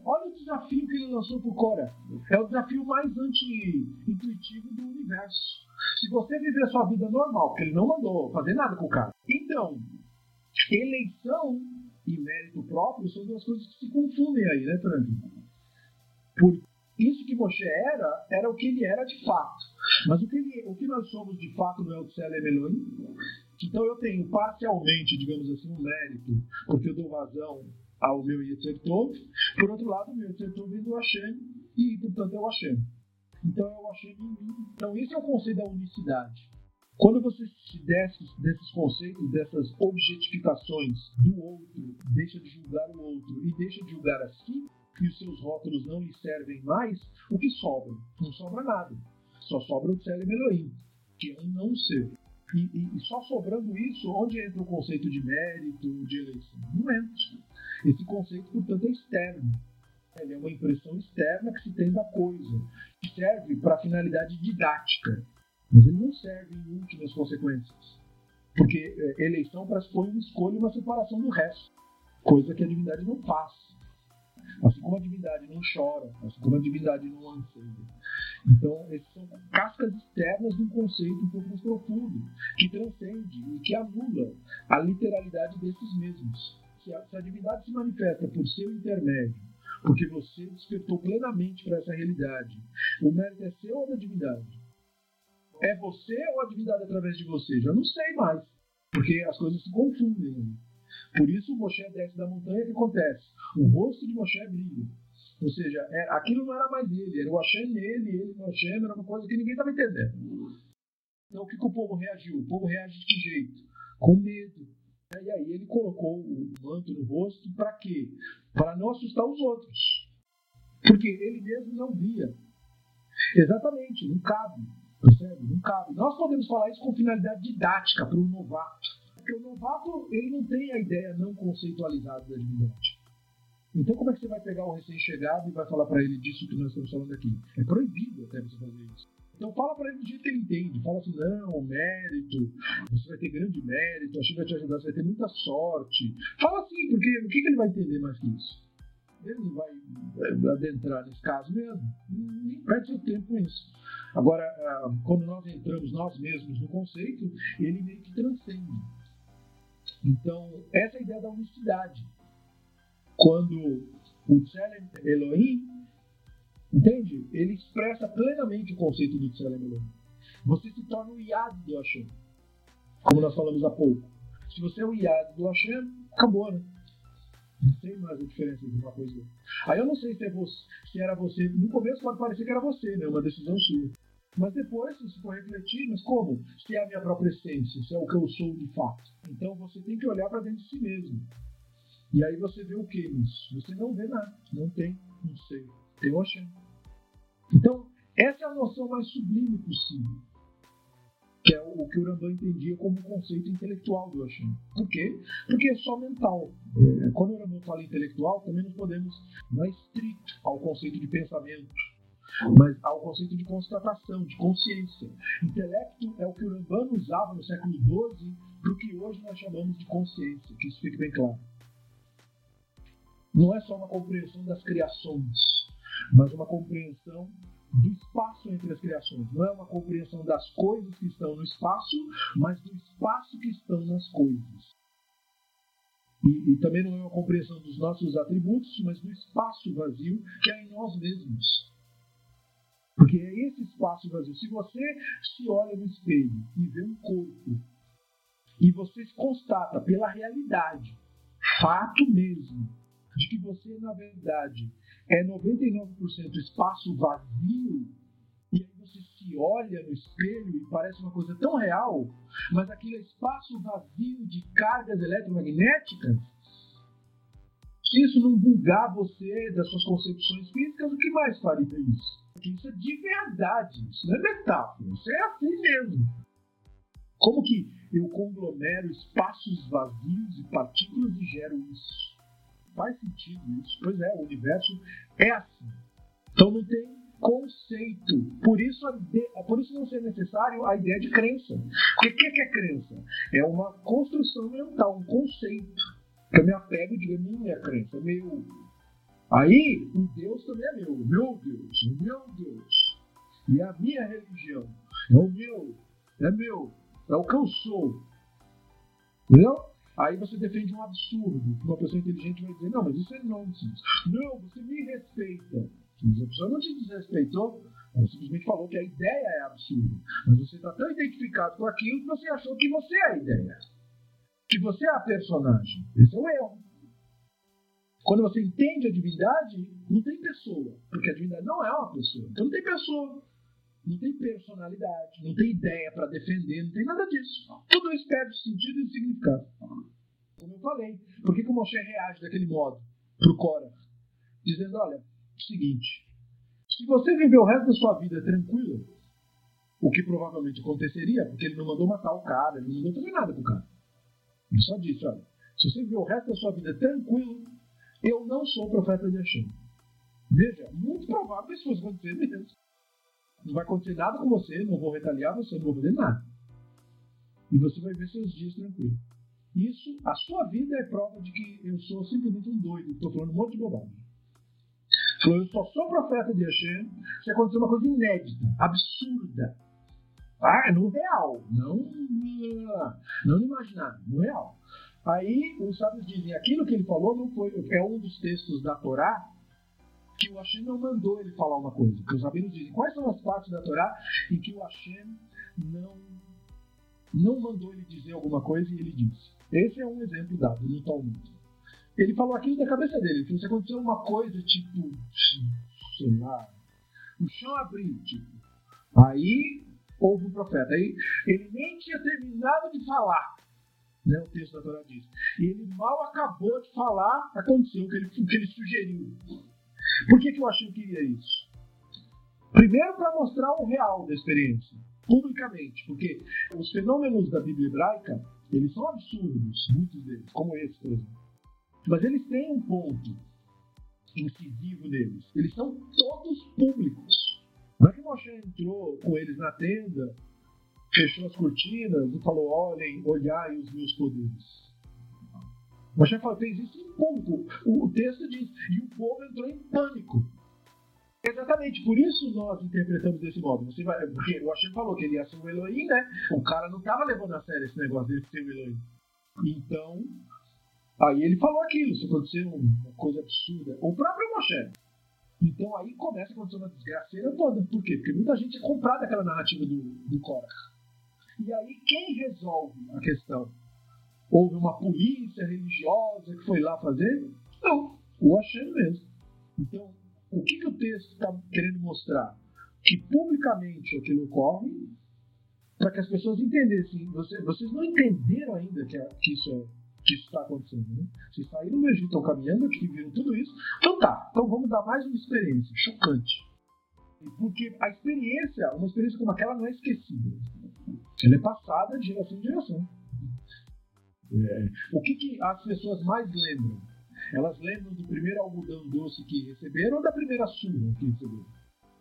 Olha o desafio que ele lançou pro Cora. É o desafio mais anti-intuitivo do universo. Se você viver a sua vida normal, porque ele não mandou fazer nada com o cara. Então, eleição e mérito próprio são duas coisas que se confundem aí, né, Frank? Por isso que Moshe era, era o que ele era de fato. Mas o que, ele, o que nós somos de fato no El Tselem Elohim, então eu tenho parcialmente, digamos assim, um mérito, porque eu dou razão ao meu Yetzer Tov. Por outro lado, o meu Yetzer Tov vem do Hashem e, portanto, é o Hashem. Então é o Hashem em mim. Então esse é o conceito da unicidade. Quando você se desses, desses conceitos, dessas objetificações do outro, deixa de julgar o outro e deixa de julgar a si, e os seus rótulos não lhe servem mais, o que sobra? Não sobra nada. Só sobra o Tselem Elohim, que é um não ser. E, e, e, só sobrando isso, onde entra o conceito de mérito, de eleição? Não entra. Esse conceito, portanto, é externo. Ele é uma impressão externa que se tem da coisa, que serve para finalidade didática, mas ele não serve em últimas consequências. Porque é, eleição pressupõe uma escolha e uma separação do resto, coisa que a divindade não faz. Assim como a divindade não chora, assim como a divindade não anseia. Então, essas são cascas externas de um conceito um pouco mais profundo, que transcende e que anula a literalidade desses mesmos. Se a, se a divindade se manifesta por seu intermédio, porque você despertou plenamente para essa realidade, o mérito é seu ou da divindade? É você ou a divindade através de você? Já não sei mais, porque as coisas se confundem. Por isso, o Moshe desce da montanha, o que acontece? O rosto de Moshe brilha. Ou seja, é, aquilo não era mais ele, era o Hashem nele, ele no Hashem, era uma coisa que ninguém estava entendendo. Então o que, que, o povo reagiu? O povo reage de que jeito? Com medo. E aí ele colocou o manto no rosto para quê? Para não assustar os outros. Porque ele mesmo não via. Exatamente, não cabe. Percebe? Não cabe. Nós podemos falar isso com finalidade didática para o novato. Porque o novato ele não tem a ideia não conceitualizada da divindade. Então, como é que você vai pegar o recém-chegado e vai falar para ele disso que nós estamos falando aqui? É proibido até você fazer isso. Então, fala para ele do jeito que ele entende. Fala assim: não, mérito, você vai ter grande mérito, a gente vai te ajudar, você vai ter muita sorte. Fala assim, porque o que, que ele vai entender mais que isso? Ele vai eh, adentrar nesse caso mesmo. Nem perde seu tempo com isso. Agora, ah, quando nós entramos nós mesmos no conceito, ele meio que transcende. Então, essa é a ideia da honestidade quando o Tselem Elohim, entende? Ele expressa plenamente o conceito do Tselem. Você se torna o Yad do Hashem, como nós falamos há pouco. Se você é o Yad do Hashem, acabou, né? Não tem mais a diferença de uma coisa outra. Aí eu não sei se, é você, se era você. No começo pode parecer que era você, né? Uma decisão sua. Mas depois você for refletir, mas como? Se é a minha própria essência, se é o que eu sou de fato. Então você tem que olhar para dentro de si mesmo. E aí você vê o que nisso? Você não vê nada, não tem, não sei. Tem o Hashem. Então, essa é a noção mais sublime possível. Que é o que o Rambam entendia como conceito intelectual do Hashem. Por quê? Porque é só mental. É, quando o Rambam fala intelectual, também não podemos, não é estrito ao conceito de pensamento, mas ao conceito de constatação, de consciência. Intelecto é o que o Rambam usava no século XII para o que hoje nós chamamos de consciência, que isso fique bem claro não é só uma compreensão das criações, mas uma compreensão do espaço entre as criações. Não é uma compreensão das coisas que estão no espaço, mas do espaço que estão nas coisas. E, e, também não é uma compreensão dos nossos atributos, mas do espaço vazio que é em nós mesmos. Porque é esse espaço vazio. Se você se olha no espelho e vê um corpo, e você constata pela realidade, fato mesmo, de que você, na verdade, é 99% espaço vazio, e aí você se olha no espelho e parece uma coisa tão real, mas aquele espaço vazio de cargas eletromagnéticas, se isso não bugar você das suas concepções físicas, o que mais faria isso? Porque isso é de verdade, isso não é metáfora, isso é assim mesmo. Como que eu conglomero espaços vazios e partículas e gero isso? Faz sentido isso. Pois é, o universo é assim. Então não tem conceito. Por isso, por isso não ser necessário a ideia de crença. O que, é crença? É uma construção mental, um conceito. Que eu me apego e digo, é minha crença, é meu. Aí, o Deus também é meu. Meu Deus, meu Deus. E a minha religião é o meu, é meu, é o que eu sou. Entendeu? Aí você defende um absurdo. Uma pessoa inteligente vai dizer: não, mas isso é nonsense. Não, você me respeita. Mas a pessoa não te desrespeitou, ela simplesmente falou que a ideia é absurda. Mas você está tão identificado com aquilo que você achou que você é a ideia. Que você é a personagem. Esse é o erro. Quando você entende a divindade, não tem pessoa. Porque a divindade não é uma pessoa. Então não tem pessoa não tem personalidade, não tem ideia para defender, não tem nada disso. Tudo isso perde sentido e significado. Como eu falei, por que, que o Moshe reage daquele modo para o Cora? Dizendo: olha, seguinte, se você viver o resto da sua vida tranquilo, o que provavelmente aconteceria, porque ele não mandou matar o cara, ele não mandou fazer nada pro cara. Ele só disse: olha, se você viver o resto da sua vida tranquilo, eu não sou profeta de Hashem. Veja, muito provável isso fosse acontecer mesmo. Não vai acontecer nada com você, não vou retaliar você, não vou fazer nada. E você vai ver seus dias tranquilos. Isso, a sua vida é prova de que eu sou simplesmente um doido, estou falando um monte de bobagem. Falou, eu só sou profeta de Hashem se acontecer uma coisa inédita, absurda. Ah, no real, não, não no imaginário, no real. Aí os sábios dizem, aquilo que ele falou não foi, é um dos textos da Torá que o Hashem não mandou ele falar uma coisa. Que os rabinos dizem, quais são as partes da Torá em que o Hashem não, não mandou ele dizer alguma coisa e ele disse. Esse é um exemplo dado no Talmud. ele falou aquilo da cabeça dele. Se aconteceu uma coisa, tipo, sei lá, o chão abriu, tipo. Aí houve um profeta. Aí ele nem tinha terminado de falar. Né, o texto da Torá diz. E ele mal acabou de falar, aconteceu o que ele, o que ele sugeriu. Por que, que achei que queria isso? Primeiro, para mostrar o real da experiência, publicamente, porque os fenômenos da Bíblia hebraica eles são absurdos, muitos deles, como esse, por exemplo. Mas eles têm um ponto incisivo neles. Eles são todos públicos. Não é que Moshe entrou com eles na tenda, fechou as cortinas e falou: olhem, olhai os meus poderes. Moshe fez isso em público. O texto diz: e o povo entrou em pânico. Exatamente, por isso nós interpretamos desse modo. Você vai, porque o Hashem falou que ele ia ser um Elohim, né? O cara não estava levando a sério esse negócio dele ser um Elohim. Então, aí ele falou aquilo, se acontecer uma coisa absurda. O próprio Moshe. Então aí começa a acontecer uma desgraceira toda. Por quê? Porque muita gente é comprada aquela narrativa do, do. E aí quem resolve a questão? Houve uma polícia religiosa que foi lá fazer? Não, o Hashem mesmo. Então, o que, que o texto está querendo mostrar? Que publicamente aquilo ocorre para que as pessoas entendessem. Você, vocês não entenderam ainda que, que isso é que isso está acontecendo. Né? Vocês saíram do Egito, estão caminhando aqui, viram tudo isso. Então tá, então vamos dar mais uma experiência chocante. Porque a experiência, uma experiência como aquela não é esquecida. Ela é passada de geração em geração. O que, que as pessoas mais lembram? Elas lembram do primeiro algodão doce que receberam ou da primeira surra que receberam?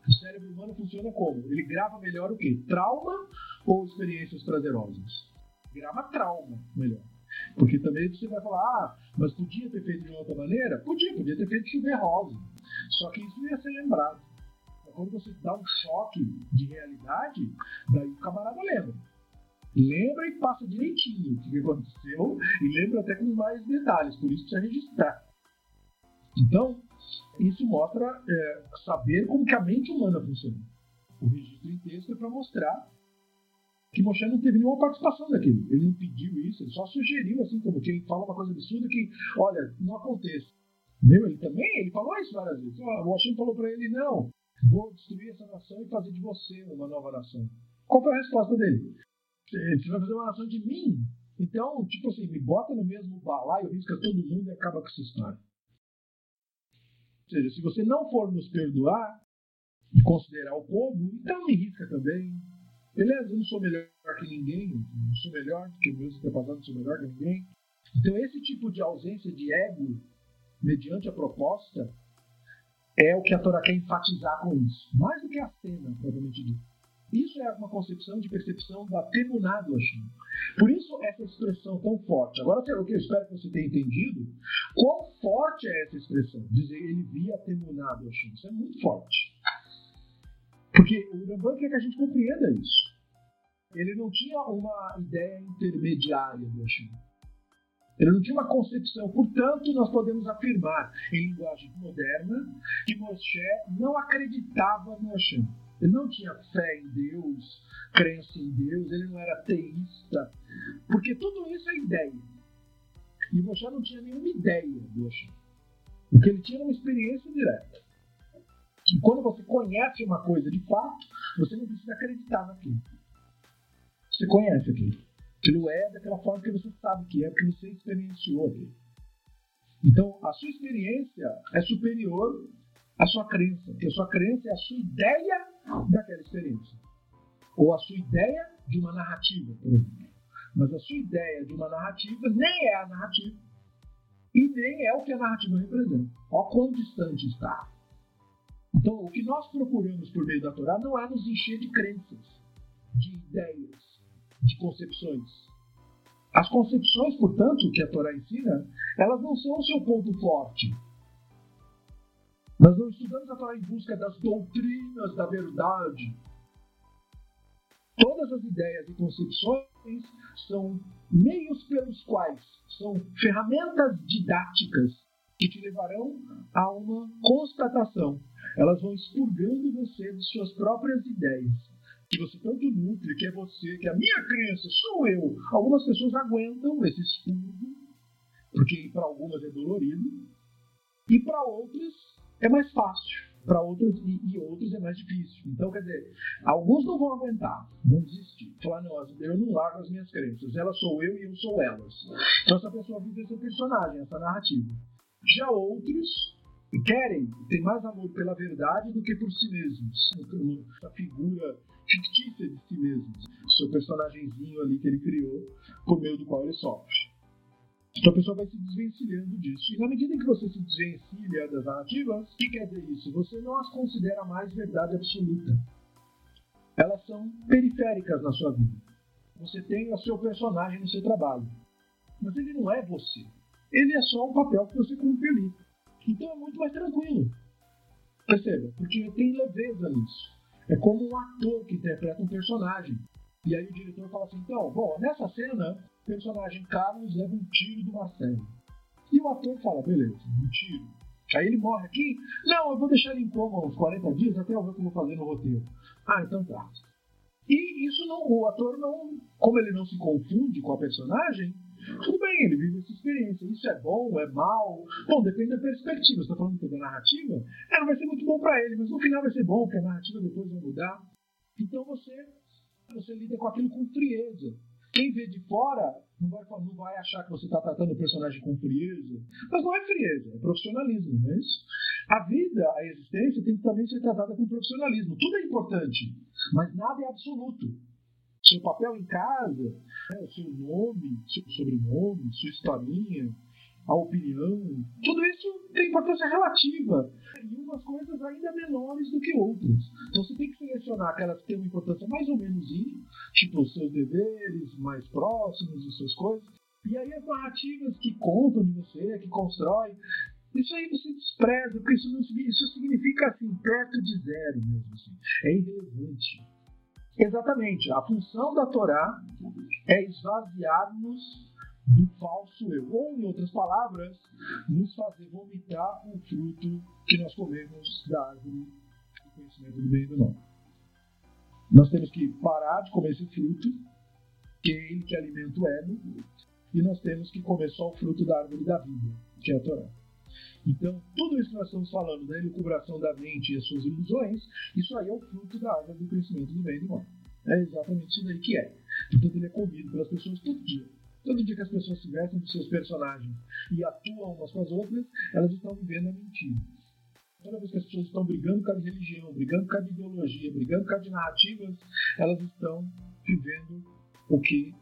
O cérebro humano funciona como? Ele grava melhor o quê? Trauma ou experiências prazerosas? Grava trauma melhor. Porque também você vai falar, ah, mas podia ter feito de outra maneira? Podia, podia ter feito chover rosa. Só que isso ia ser lembrado. Então, quando você dá um choque de realidade, daí o camarada lembra. Lembra e passa direitinho o que aconteceu e lembra até com mais detalhes, por isso precisa registrar. Então, isso mostra é, saber como que a mente humana funciona. O registro em texto é para mostrar que Moshe não teve nenhuma participação daquilo. Ele não pediu isso, ele só sugeriu, assim como quem fala uma coisa absurda que, olha, não aconteça. Meu, ele também, ele falou isso várias vezes. O Moshe falou para ele, não, vou destruir essa nação e fazer de você uma nova nação. Qual foi a resposta dele? Você vai fazer uma nação de mim? Então, tipo assim, me bota no mesmo balaio, risca todo mundo e acaba com essa história. Ou seja, se você não for nos perdoar e considerar o povo, então me risca também, Beleza, eu não sou melhor que ninguém, não sou melhor que meus antepassados, não sou melhor que ninguém. Então, esse tipo de ausência de ego, mediante a proposta, é o que a Torá quer enfatizar com isso. Mais do que a cena, propriamente dita. Isso é uma concepção de percepção da temuná do Hashem. Por isso, essa expressão tão forte. Agora, o que eu espero que você tenha entendido, quão forte é essa expressão? Dizer ele via temuná do Hashem. Isso é muito forte. Porque o Rambam quer que a gente compreenda isso. Ele não tinha uma ideia intermediária do Hashem. Ele não tinha uma concepção. Portanto, nós podemos afirmar, em linguagem moderna, que Moshe não acreditava no Hashem. Ele não tinha fé em Deus, crença em Deus, ele não era teísta. Porque tudo isso é ideia. E Moshe não tinha nenhuma ideia do Hashem. O que ele tinha era uma experiência direta. E quando você conhece uma coisa de fato, você não precisa acreditar naquilo. Você conhece aquilo. Aquilo é daquela forma que você sabe que é, porque você experienciou aquilo. Então, a sua experiência é superior à sua crença, porque a sua crença é a sua ideia daquela experiência. Ou a sua ideia de uma narrativa, por exemplo. Mas a sua ideia de uma narrativa nem é a narrativa. E nem é o que a narrativa representa. Olha quão distante está. Então, o que nós procuramos por meio da Torá não é nos encher de crenças, de ideias, de concepções. As concepções, portanto, que a Torá ensina, elas não são o seu ponto forte. Nós não estudamos a Torá em busca das doutrinas da verdade. Todas as ideias e concepções são meios pelos quais, são ferramentas didáticas que te levarão a uma constatação. Elas vão expurgando você de suas próprias ideias. Que você tanto nutre, que é você, que é a minha crença, sou eu. Algumas pessoas aguentam esse expurgo porque para algumas é dolorido, e para outras é mais fácil, para outras e, e outros é mais difícil. Então, quer dizer, alguns não vão aguentar, vão desistir, falar, não, eu não largo as minhas crenças, elas sou eu e eu sou elas. Então essa pessoa vive esse personagem, essa narrativa. Já outros querem, têm mais amor pela verdade do que por si mesmos. Essa figura fictícia de si mesmos, seu personagemzinho ali que ele criou, por meio do qual ele sofre. Então a pessoa vai se desvencilhando disso. E na medida em que você se desvencilha das narrativas, o que quer dizer isso? Você não as considera mais verdade absoluta. Elas são periféricas na sua vida. Você tem o seu personagem no seu trabalho. Mas ele não é você. Ele é só um papel que você cumpre ali. Então é muito mais tranquilo. Perceba? Porque tem leveza nisso. É como um ator que interpreta um personagem. E aí o diretor fala assim: então, bom, nessa cena, o personagem Carlos leva um tiro do Marcelo. E o ator fala: beleza, um tiro. Aí ele morre aqui? Não, eu vou deixar ele em coma uns 40 dias até eu ver o que eu vou fazer no roteiro. Ah, então tá. E isso não, o ator não, como ele não se confunde com a personagem, tudo bem, ele vive essa experiência. Isso é bom, é mal? Bom, depende da perspectiva. Você está falando que é da narrativa? É, não vai ser muito bom para ele, mas no final vai ser bom, porque a narrativa depois vai mudar. Então você, você lida com aquilo com frieza. Quem vê de fora não vai, não vai achar que você está tratando o personagem com frieza. Mas não é frieza, é profissionalismo, não é isso? A vida, a existência, tem que também ser tratada com profissionalismo. Tudo é importante, mas nada é absoluto seu papel em casa, né, o seu nome, seu sobrenome, sua historinha, a opinião, tudo isso tem importância relativa. E umas coisas ainda menores do que outras. Então você tem que selecionar aquelas que têm uma importância mais ou menos, tipo os seus deveres mais próximos e suas coisas. E aí as narrativas que contam de você, que constroem, isso aí você despreza, porque isso, não, isso significa assim, perto de zero mesmo. Assim. É irrelevante. Exatamente. A função da Torá é esvaziar-nos do falso eu. Ou, em outras palavras, nos fazer vomitar o fruto que nós comemos da árvore do conhecimento do bem e do mal. Nós temos que parar de comer esse fruto, que é ele que alimenta o ego, e nós temos que comer só o fruto da árvore da vida, que é a Torá. Então, tudo isso que nós estamos falando da elucubração da mente e as suas ilusões, isso aí é o fruto da árvore do conhecimento do bem e do mal. É exatamente isso daí que é. Portanto, ele é comido pelas pessoas todo dia. Todo dia que as pessoas se vestem dos seus personagens e atuam umas com as outras, elas estão vivendo a mentira. Toda vez que as pessoas estão brigando causa de religião, brigando causa de ideologia, brigando por causa narrativas, elas estão vivendo o que?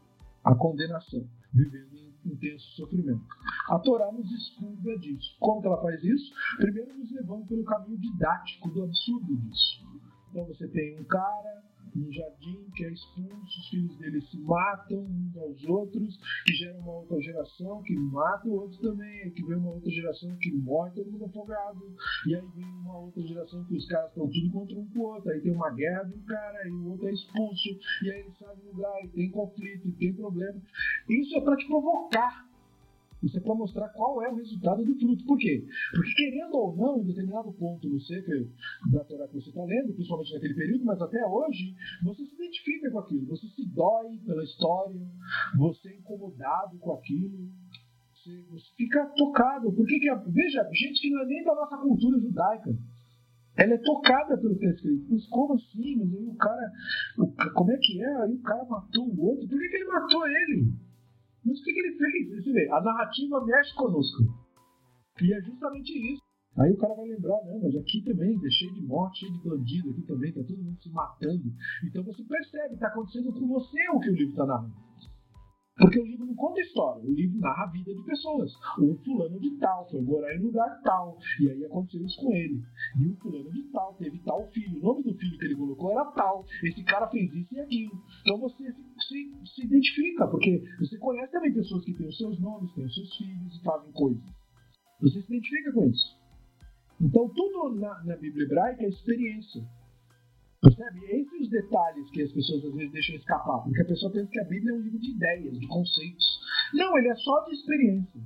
A condenação. Vivendo em intenso sofrimento. A Torá nos expurga disso. Como que ela faz isso? Primeiro nos levando pelo caminho didático do absurdo disso. Então você tem um cara no jardim que é expulso, os filhos dele se matam uns aos outros, que gera uma outra geração que mata o outro também, que vem uma outra geração que morre todo mundo afogado, e aí vem uma outra geração que os caras estão tudo contra um com o outro, aí tem uma guerra de um cara, e o outro é expulso, e aí ele sai do lugar, e tem conflito, e tem problema. Isso é para te provocar isso é para mostrar qual é o resultado do fruto. Por quê? Porque, querendo ou não, em determinado ponto no Sefer da Torá que você está lendo, principalmente naquele período, mas até hoje, você se identifica com aquilo, você se dói pela história, você é incomodado com aquilo, você, você fica tocado. Por que, que veja, gente que não é nem da nossa cultura judaica. Ela é tocada pelo que é escrito. Mas como assim? Mas aí o cara. O, como é que é? Aí o cara matou o outro. Por que, que ele matou ele? Mas o que, que ele fez? Você vê, a narrativa mexe conosco. E é justamente isso. Aí o cara vai lembrar, não, mas aqui também, é cheio de morte, cheio de bandido, aqui também, tá todo mundo se matando. Então você percebe, está acontecendo com você o que o livro está narrando. Porque o livro não conta história, o livro narra a vida de pessoas. Um fulano de tal foi morar em lugar tal, e aí aconteceu isso com ele. E um fulano de tal teve tal filho, o nome do filho que ele colocou era tal. Esse cara fez isso e aquilo. Então você se, se identifica, porque você conhece também pessoas que têm os seus nomes, têm os seus filhos e fazem coisas. Você se identifica com isso. Então tudo na, na Bíblia hebraica é experiência. Percebe? Esses os detalhes que as pessoas às vezes deixam escapar, porque a pessoa pensa que a Bíblia é um livro de ideias, de conceitos. Não, ele é só de experiência.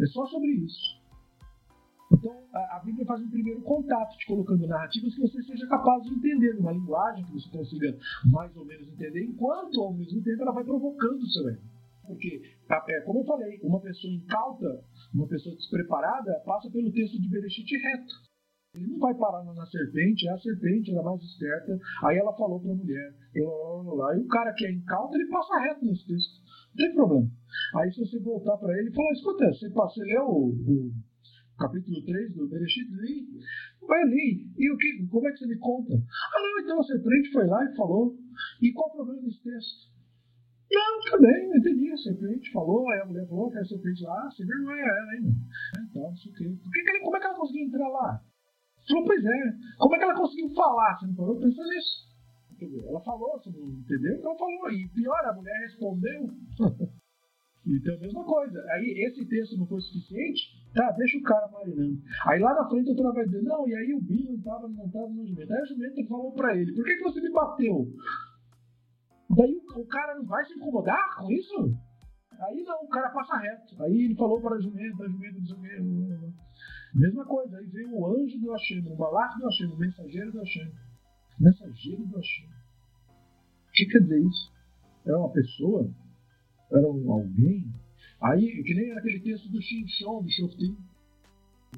É só sobre isso. Então, a, Bíblia faz um primeiro contato, te colocando narrativas que você seja capaz de entender, numa linguagem que você consiga mais ou menos entender, enquanto, ao mesmo tempo, ela vai provocando o seu ego. Porque, é, como eu falei, uma pessoa incauta, uma pessoa despreparada, passa pelo texto de Bereshit reto. Ele não vai parar na serpente, é a serpente era mais esperta. Aí ela falou para a mulher, blá, blá, blá, e o cara que é incauto, ele passa reto nesse texto. Não tem problema. Aí se você voltar para ele e falar, escuta, você, você leu o, o capítulo 3 do Bereshit? Li. Vai ali. E o que, como é que você me conta? Ah, não, então a serpente foi lá e falou. E qual o problema desse texto? Não, também, não entendi. A serpente falou, aí a mulher falou que a serpente lá, se vergonha ela ainda. Então, não sei o quê. Que ele, como é que ela conseguiu entrar lá? Falou, pois é. Como é que ela conseguiu falar? Você não parou pensar nisso? Ela falou, você não entendeu? Então falou. E pior, a mulher respondeu. então, a mesma coisa. Aí, esse texto não foi suficiente, tá, deixa o cara marinando. Aí lá na frente outra vai dizer, não, e aí o Bill estava montado no jumento. Aí o jumento falou pra ele, por que, que você me bateu? Daí o, o cara não vai se incomodar com isso? Aí não, o cara passa reto. Aí ele falou para a jumenta, a jumenta diz o mesmo. Mesma coisa, aí veio o anjo do Hashem, o malaco do Hashem, o mensageiro do Hashem. Mensageiro do Hashem. O que quer dizer isso? Era uma pessoa? Era um alguém? Aí, que nem aquele texto do Shinshon, do Shoftim.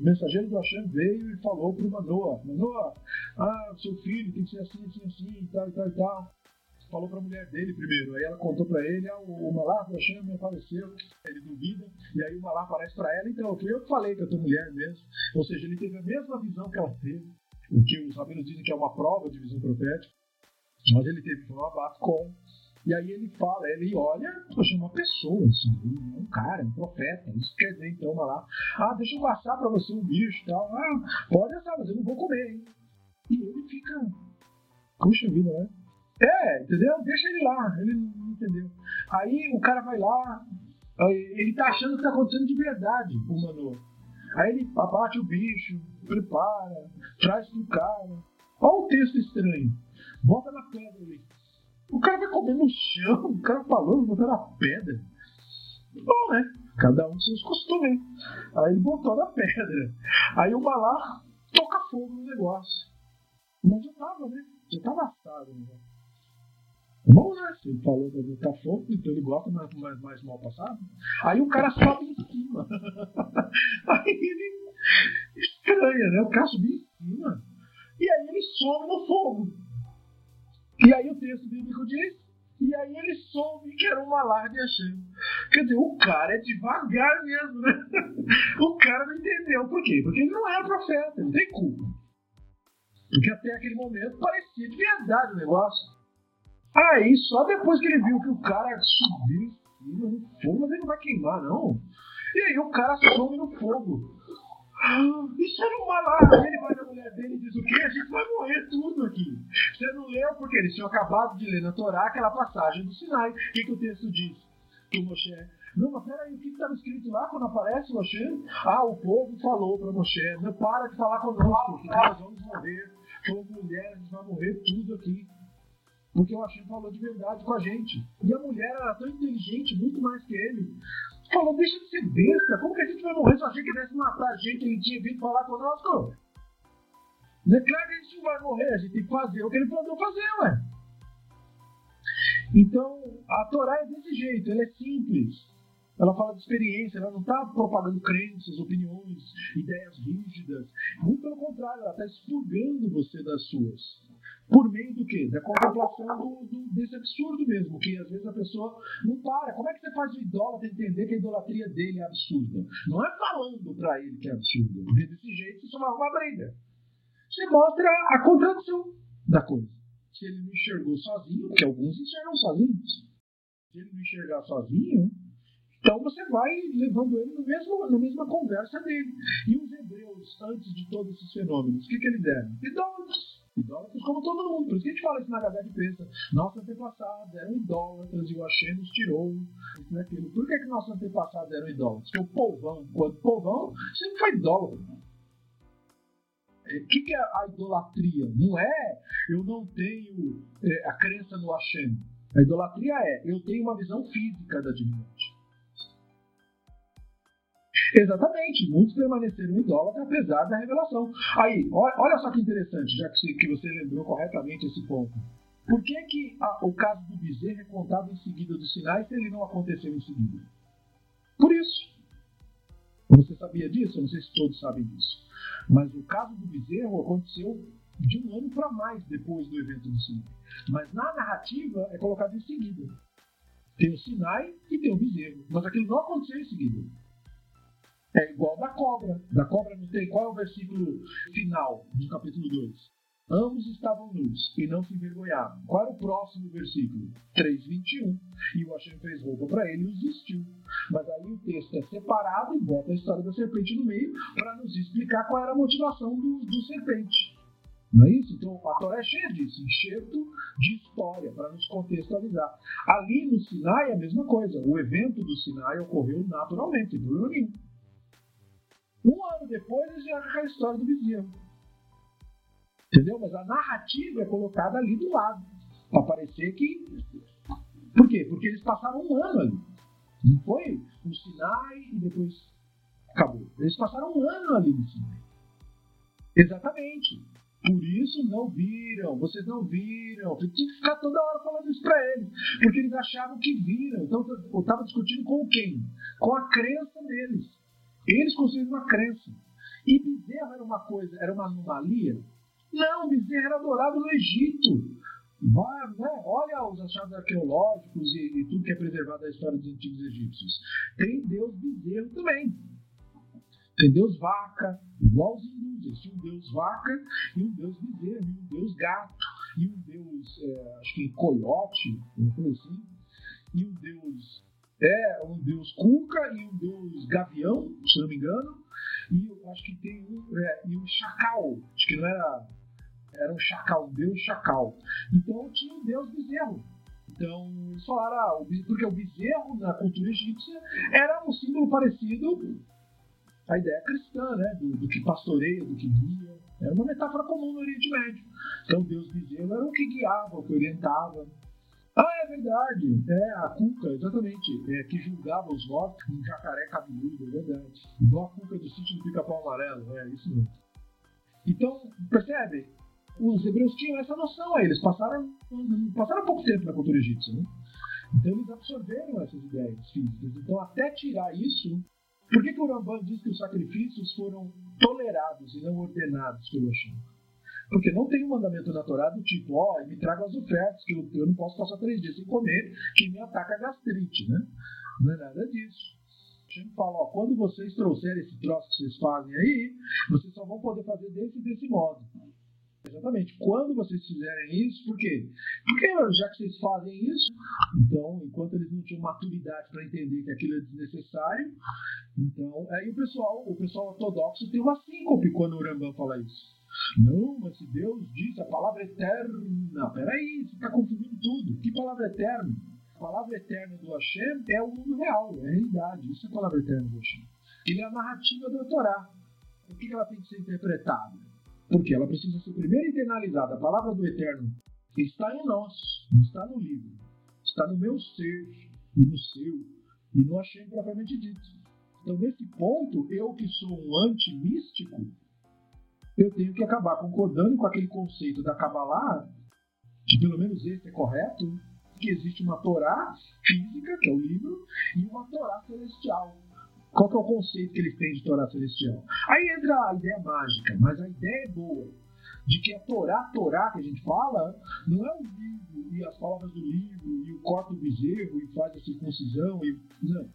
O mensageiro do Hashem veio e falou para o Manoa: Manoa, ah, seu filho tem que ser assim, assim, assim, e tal, e tal, e tal falou para a mulher dele primeiro. Aí ela contou para ele, ah, o, Hashem me apareceu, ele duvida, e aí o Malar aparece para ela, então eu que falei que eu tua mulher mesmo. Ou seja, ele teve a mesma visão que ela teve, o que os rabinos dizem que é uma prova de visão profética, mas ele teve uma base com. E aí ele fala, ele olha, poxa, uma pessoa, assim, um cara, um profeta. Isso quer dizer, então, lá, ah, deixa eu assar para você um bicho e tal. Ah, pode assar, mas eu não vou comer, hein? E ele fica, puxa vida, né? É, entendeu? Deixa ele lá, ele não entendeu. Aí o cara vai lá, ele tá achando que tá acontecendo de verdade, o Manu. Aí ele abate o bicho, prepara, traz pro cara. Olha o texto estranho. Bota na pedra ali. O cara vai comer no chão, o cara falando, botar na pedra. Bom, né? Cada um com seus costumes. Aí ele botou na pedra. Aí o Balá toca fogo no negócio. Mas já tava, né? Já tava assado o negócio. Bom, né? Ele falou que ele tá fogo, então ele gosta mais, mais, mais mal passado. Aí o cara sobe em cima. aí ele estranha, né? O cara subiu em cima. E aí ele some no fogo. E aí o texto bíblico diz. E aí ele soube que era uma larga Hashem. Quer dizer, o cara é devagar mesmo, né? O cara não entendeu. Por quê? Porque ele não era profeta, não tem culpa. Porque até aquele momento parecia de verdade o negócio. Aí, só depois que ele viu que o cara subiu no fogo, mas ele não vai queimar, não. E aí o cara some no fogo. Isso era uma lá. Ele vai na mulher dele e diz o quê? A gente vai morrer tudo aqui. Você não leu porque eles tinham acabado de ler na Torá aquela passagem do Sinai. O que, que o texto diz? Que o Moshe. Não, mas peraí, o que estava escrito lá quando aparece Moshe? Ah, o povo falou para Moshe: não para de falar conosco, que nós vamos morrer. Como mulher, a gente vai morrer tudo aqui. Porque o Hashem falou de verdade com a gente. E a mulher era tão inteligente, muito mais que ele. Falou, deixa de ser besta. Como que a gente vai morrer se a gente quisesse matar a gente? Ele tinha vindo falar conosco. É claro que a gente não vai morrer, a gente tem que fazer o que ele mandou fazer, ué. Então, a Torá é desse jeito, ela é simples. Ela fala de experiência, ela não está propagando crenças, opiniões, ideias rígidas. Muito pelo contrário, ela está expurgando você das suas por meio do quê? Da contemplação do, do, desse absurdo mesmo, que às vezes a pessoa não para. Como é que você faz o idólatra entender que a idolatria dele é absurda? Não é falando para ele que é absurdo, porque desse jeito você só vai uma briga. Você mostra a contradição da coisa. Se ele não enxergou sozinho, porque alguns enxergam sozinhos. Se ele não enxergar sozinho, então você vai levando ele no mesmo, na mesma conversa dele. E os hebreus, antes de todos esses fenômenos, o que, que eles eram? Idólatras Idólatras como todo mundo. Por isso que a gente fala isso na Gazeta de Pensa. Nossos antepassados eram idólatras e o Hashem nos tirou isso naquilo. Por que, que nossos antepassados eram idólatras? Porque o povão, enquanto povão, sempre foi idólatra. O é, que, que é a idolatria? Não é eu não tenho é, a crença no Hashem. A idolatria é eu tenho uma visão física da divindade. Exatamente, muitos permaneceram idólatras apesar da revelação. Aí, olha só que interessante, já que você, lembrou corretamente esse ponto. Por que, que a, o caso do bezerro é contado em seguida do Sinai se ele não aconteceu em seguida? Por isso. Você sabia disso? Eu não sei se todos sabem disso. Mas o caso do bezerro aconteceu de um ano para mais depois do evento do Sinai. Mas na narrativa é colocado em seguida. Tem o Sinai e tem o bezerro. Mas aquilo não aconteceu em seguida. É igual da cobra. Da cobra não tem. Qual é o versículo final do capítulo 2? Ambos estavam nus e não se envergonhavam. Qual era o próximo versículo? 3,21. E o Hashem fez roupa para ele e os vestiu. Mas aí o texto é separado e bota a história da serpente no meio para nos explicar qual era a motivação do, do serpente. Não é isso? Então a Torá é cheia disso, enxerto de história, para nos contextualizar. Ali no Sinai é a mesma coisa. O evento do Sinai ocorreu naturalmente, sem problema nenhum. Um ano depois já é a história do bezerro. Entendeu? Mas a narrativa é colocada ali do lado. Para parecer que. Por quê? Porque eles passaram um ano ali. Não foi no Sinai e depois acabou. Eles passaram um ano ali no Sinai. Exatamente. Por isso não viram, vocês não viram. Eu tinha que ficar toda hora falando isso para eles, porque eles achavam que viram. Então eu estava discutindo com quem? Com a crença deles. Eles construíram uma crença. E bezerro era uma coisa, era uma anomalia? Não, bezerro era adorado no Egito. Né? Olha os achados arqueológicos e, e, tudo que é preservado da história dos antigos egípcios. Tem Deus bezerro também. Tem Deus vaca, igual os hindus. Tinha um Deus vaca e um Deus bezerro, e um Deus gato, e um Deus, é, acho que coiote, coisa assim, e um Deus, é, um Deus cuca e um Deus gavião, se não me engano, e acho que tem um, é, e um chacal, acho que não era, era um chacal, um Deus chacal. Então tinha um Deus bezerro. Então, eles falaram, ah, porque o bezerro na cultura egípcia era um símbolo parecido a ideia cristã, né? Do, do, que pastoreia, do que guia. Era uma metáfora comum no Oriente Médio. Então, Deus bezerro era o que guiava, o que orientava. Ah, é verdade. É, a cuca, exatamente. É, que julgava os mortos, um jacaré cabeludo, é verdade. Igual a cuca do sítio do pica-pau amarelo. É, isso mesmo. Então, percebe? Os hebreus tinham essa noção aí. Eles passaram, passaram pouco tempo na cultura egípcia, né? Então, eles absorveram essas ideias físicas. Então, até tirar isso, por que, que o Ramban diz que os sacrifícios foram tolerados e não ordenados pelo Hashem? Porque não tem um mandamento na Torá do tipo, ó, oh, me traga as ofertas, que eu, eu, não posso passar três dias sem comer, que me ataca a gastrite, né? Não é nada disso. Hashem fala, ó, quando vocês trouxerem esse troço que vocês fazem aí, vocês só vão poder fazer desse e desse modo. Exatamente. Quando vocês fizerem isso, por quê? Porque já que vocês fazem isso, então, enquanto eles não tinham maturidade para entender que aquilo é desnecessário, então, aí o pessoal, o pessoal ortodoxo tem uma síncope quando o Rambam fala isso. Não, mas se Deus disse a palavra eterna, peraí, você está confundindo tudo. Que palavra eterna? A palavra eterna do Hashem é o mundo real, é a realidade. Isso é a palavra eterna do Hashem. Ele é a narrativa da Torá. Por que ela tem que ser interpretada? Porque ela precisa ser primeiro internalizada. A palavra do Eterno está em nós, não está no livro. Está no meu ser e no seu e no Hashem propriamente dito. Então, nesse ponto, eu que sou um antimístico, eu tenho que acabar concordando com aquele conceito da Kabbalah, que pelo menos esse é correto, que existe uma Torá física, que é o livro, e uma Torá celestial, qual que é o conceito que eles têm de Torá celestial? Aí entra a ideia mágica, mas a ideia é boa. De que a Torá, Torá que a gente fala, não é o livro e as palavras do livro e o corpo do bezerro e faz a circuncisão. E, não.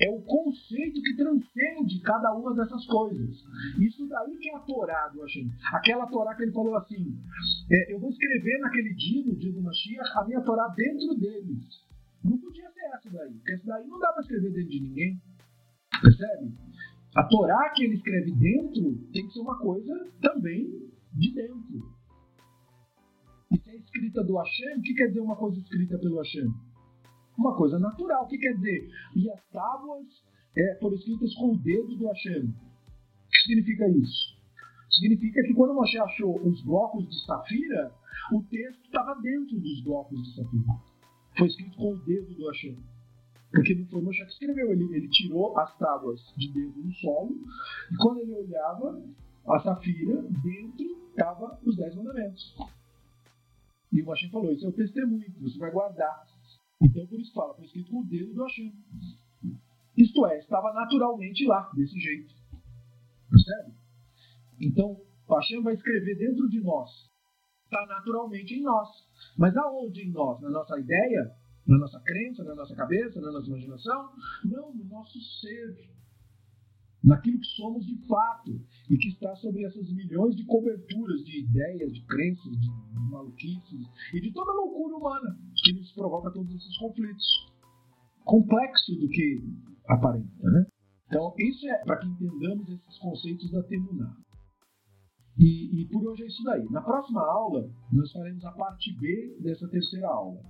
É o conceito que transcende cada uma dessas coisas. Isso daí que é a Torá do Hashem. Aquela Torá que ele falou assim: é, eu vou escrever naquele dia, no dia do Mashiach, a minha Torá dentro deles. Não podia ser essa daí, porque essa daí não dá para escrever dentro de ninguém. Percebe? A Torá que ele escreve dentro tem que ser uma coisa também de dentro. E se é escrita do Hashem, o que quer dizer uma coisa escrita pelo Hashem? Uma coisa natural. O que quer dizer? E as tábuas é, foram escritas com o dedo do Hashem. O que significa isso? Significa que quando Moshe achou os blocos de safira, o texto estava dentro dos blocos de safira. Foi escrito com o dedo do Hashem. Porque não foi Moshe que escreveu, ele, ele tirou as tábuas de dentro do solo, e quando ele olhava a safira, dentro estavam os Dez Mandamentos. E o Hashem falou: Isso é o testemunho você vai guardar. Então, por isso fala: Foi escrito com o dedo do Hashem. Isto é, estava naturalmente lá, desse jeito. Percebe? Então, o Hashem vai escrever dentro de nós. Está naturalmente em nós. Mas aonde em nós? Na nossa ideia? Na nossa crença? Na nossa cabeça? Na nossa imaginação? Não, no nosso ser. Naquilo que somos de fato. E que está sobre essas milhões de coberturas de ideias, de crenças, de maluquices e de toda a loucura humana que nos provoca todos esses conflitos. Complexo do que aparenta, né? Então, isso é para que entendamos esses conceitos da Temuná. E, e por hoje é isso daí. Na próxima aula, nós faremos a parte B dessa terceira aula.